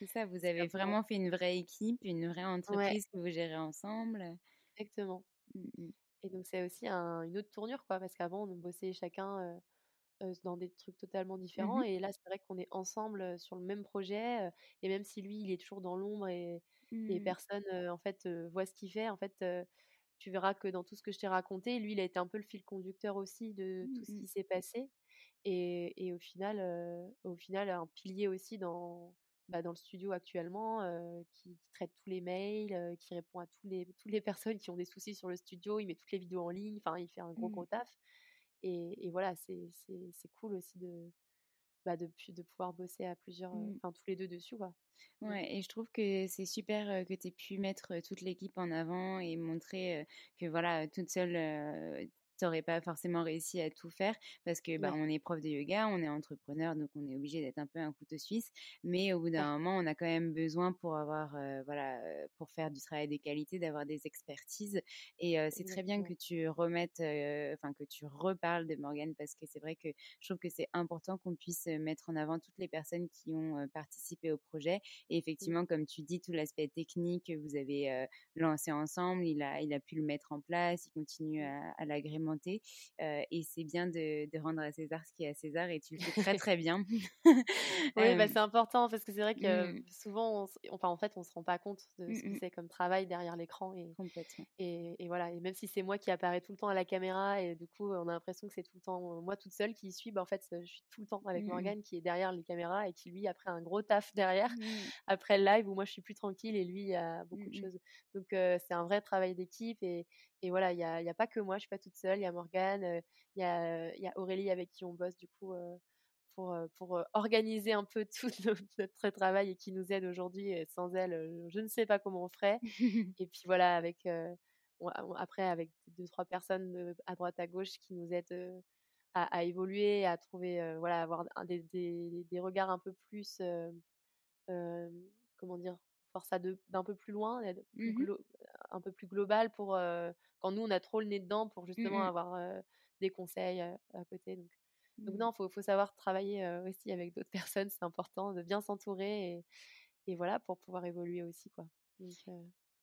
C'est ça, vous avez vraiment fait une vraie équipe, une vraie ouais, entreprise que vous gérez ensemble. exactement. Mm, mm. Et donc c'est aussi une autre tournure, quoi, parce qu'avant on bossait chacun dans des trucs totalement différents, Mmh et là c'est vrai qu'on est ensemble sur le même projet, et même si lui il est toujours dans l'ombre et, et Mmh. personne en fait voit ce qu'il fait, en fait tu verras que dans tout ce que je t'ai raconté, lui il a été un peu le fil conducteur aussi de Mmh tout ce qui s'est passé, et, et au final, au final un pilier aussi dans bah, dans le studio actuellement, qui, qui traite tous les mails, qui répond à tous les, toutes les personnes qui ont des soucis sur le studio, il met toutes les vidéos en ligne, enfin il fait un gros gros taf. Et, et voilà, c'est cool aussi de, bah, de, de pouvoir bosser à plusieurs, Mmh. enfin tous les deux dessus. Quoi. Ouais, et je trouve que c'est super que tu aies pu mettre toute l'équipe en avant et montrer que voilà, toute seule, t'aurais pas forcément réussi à tout faire parce que bah, Ouais. on est prof de yoga, on est entrepreneur, donc on est obligé d'être un peu un couteau suisse. Mais au bout d'un Ouais. moment, on a quand même besoin pour avoir, euh, voilà, pour faire du travail de qualité, d'avoir des expertises. Et euh, c'est très bien que tu remettes, euh, enfin que tu reparles de Morgane parce que c'est vrai que je trouve que c'est important qu'on puisse mettre en avant toutes les personnes qui ont participé au projet. Et Mmh. effectivement, comme tu dis, tout l'aspect technique que vous avez lancé ensemble, il a, il a pu le mettre en place, il continue Mmh. à, à l'agrémenter. Euh, et c'est bien de, de rendre à César ce qui est à César et tu le fais très très bien. Oui, bah, c'est important parce que c'est vrai que mmh. souvent, on enfin, en fait, on se rend pas compte de ce que Mmh mh. c'est comme travail derrière l'écran et, Complètement. et, et voilà. Et même si c'est moi qui apparaît tout le temps à la caméra et du coup, on a l'impression que c'est tout le temps moi toute seule qui y suis, bah, en fait, je suis tout le temps avec mh. Morgane qui est derrière les caméras et qui lui après un gros taf derrière après le live où moi je suis plus tranquille et lui il a beaucoup de Mmh mh. choses. Donc euh, c'est un vrai travail d'équipe et, et voilà, il n'y a, y a pas que moi, je suis pas toute seule, il y a Morgane, il y, a, il y a Aurélie avec qui on bosse du coup pour, pour organiser un peu tout notre, notre travail et qui nous aide aujourd'hui. Sans elle, je ne sais pas comment on ferait. Et puis voilà, avec euh, on- après avec deux trois personnes de- à droite à gauche qui nous aident euh, à, à évoluer, à trouver euh, voilà, avoir des, des, des regards un peu plus comment dire, voir ça de- d'un peu plus loin, Mmh un peu plus global pour euh, quand nous on a trop le nez dedans pour justement Mmh mh. avoir euh, des conseils à côté. Donc, donc Mmh. non, faut, faut savoir travailler aussi avec d'autres personnes, c'est important de bien s'entourer et, et voilà pour pouvoir évoluer aussi quoi. Donc,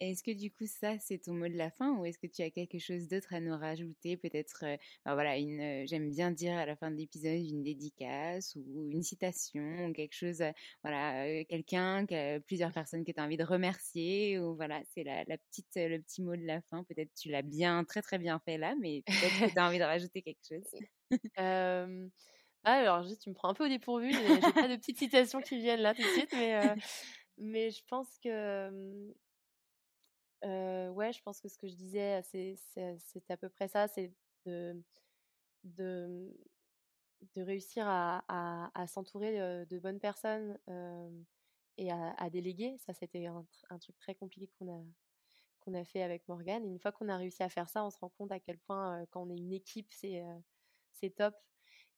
Est-ce que du coup ça c'est ton mot de la fin ou est-ce que tu as quelque chose d'autre à nous rajouter Peut-être, euh, bah voilà, une, euh, j'aime bien dire à la fin de l'épisode une dédicace ou une citation ou quelque chose, euh, voilà, quelqu'un, que- plusieurs personnes que tu as envie de remercier ou voilà, c'est la, la petite, le petit mot de la fin. Peut-être tu l'as bien, très très bien fait là, mais peut-être que tu as envie de rajouter quelque chose. ah, alors juste tu me prends un peu au dépourvu, j'ai pas de petites citations qui viennent là tout de suite, mais mais je pense que Heu, ouais, je pense que ce que je disais, c'est à peu près ça, c'est de de réussir à à s'entourer, de bonnes personnes, et à déléguer. Ça, c'était un tr un truc très compliqué qu'on a a fait avec Morgane et une fois qu'on a réussi à faire ça, on se rend compte à quel point, quand on est une équipe, c'est, top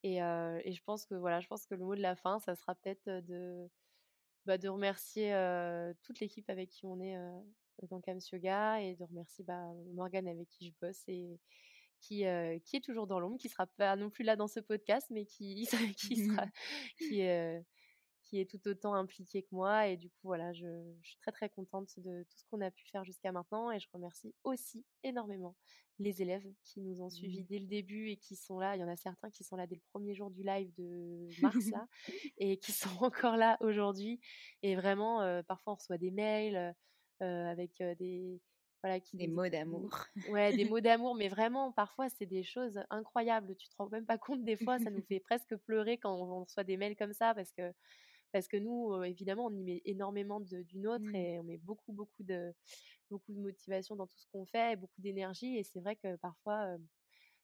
et et je pense que, voilà, je pense que le mot de la fin, ça sera peut-être, de bah, de remercier euh, toute l'équipe avec qui on est euh, dans Kams Yoga et de remercier bah, Morgane avec qui je bosse et qui, euh, qui est toujours dans l'ombre, qui sera pas non plus là dans ce podcast, mais qui, qui sera qui est, euh, qui est tout autant impliqué que moi. Et du coup, voilà, je, je suis très très contente de tout ce qu'on a pu faire jusqu'à maintenant. Et je remercie aussi énormément les élèves qui nous ont suivis dès le début et qui sont là. Il y en a certains qui sont là dès le premier jour du live de mars là et qui sont encore là aujourd'hui. Et vraiment, euh, parfois on reçoit des mails avec euh, des voilà qui Des mots d'amour. ouais des mots d'amour mais vraiment parfois c'est des choses incroyables tu te rends même pas compte des fois ça nous fait presque pleurer quand on reçoit des mails comme ça parce que parce que nous évidemment on y met énormément de- d'une autre Mmh. et on met beaucoup beaucoup de beaucoup de motivation dans tout ce qu'on fait et beaucoup d'énergie et c'est vrai que parfois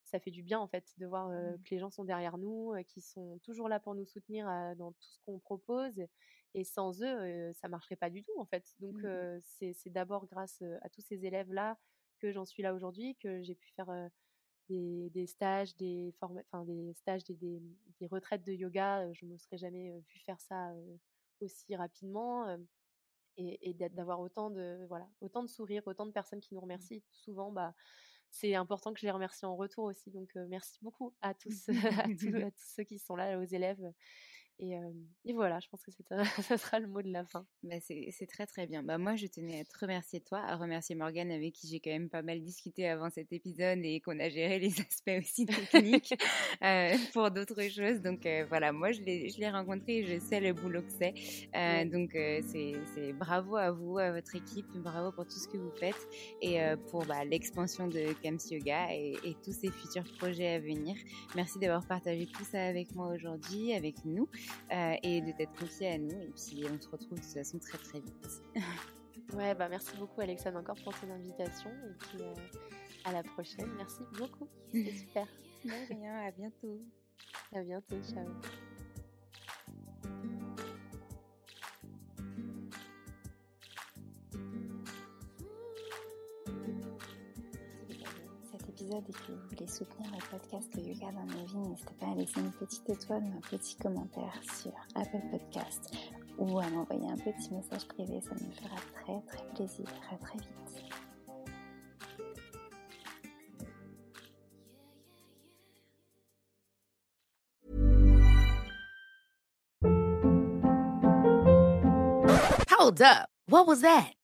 ça fait du bien en fait de voir euh, Mmh. que les gens sont derrière nous, euh, qui sont toujours là pour nous soutenir euh, dans tout ce qu'on propose. Et sans eux, euh, ça marcherait pas du tout en fait. Donc Mmh. euh, c'est d'abord grâce à tous ces élèves là que j'en suis là aujourd'hui, que j'ai pu faire euh, des, des stages, des forma- enfin des stages, des, des, des retraites de yoga. Je me serais jamais vu faire ça aussi rapidement. et, et d'être- d'avoir autant de voilà autant de sourires autant de personnes qui nous remercient souvent bah c'est important que je les remercie en retour aussi donc euh, merci beaucoup à tous à tous, à tous ceux qui sont là aux élèves Et, et, voilà, je pense que ça sera le mot de la fin. Bah c'est très très bien. Bah moi, je tenais à te remercier toi, à remercier Morgane avec qui j'ai quand même pas mal discuté avant cet épisode et qu'on a géré les aspects aussi techniques euh, pour d'autres choses. Donc voilà, moi je l'ai rencontré et je sais le boulot que c'est. Euh, donc c'est bravo à vous, à votre équipe, bravo pour tout ce que vous faites et pour bah, l'expansion de Camps Yoga et, et tous ces futurs projets à venir. Merci d'avoir partagé tout ça avec moi aujourd'hui, avec nous. Euh, et de t'être confié à nous. Et puis on se retrouve de toute façon très très vite. ouais, bah merci beaucoup Alexandre encore pour ton invitation. Et puis euh, à la prochaine. Merci beaucoup. C'était super. De rien, à bientôt. À bientôt, ciao. Et que vous voulez soutenir le podcast Yoga dans ma vie, n'hésitez pas à laisser une petite étoile ou un petit commentaire sur Apple Podcast ou à m'envoyer un petit message privé, ça me fera très très plaisir. À très vite. Hold up. What was that?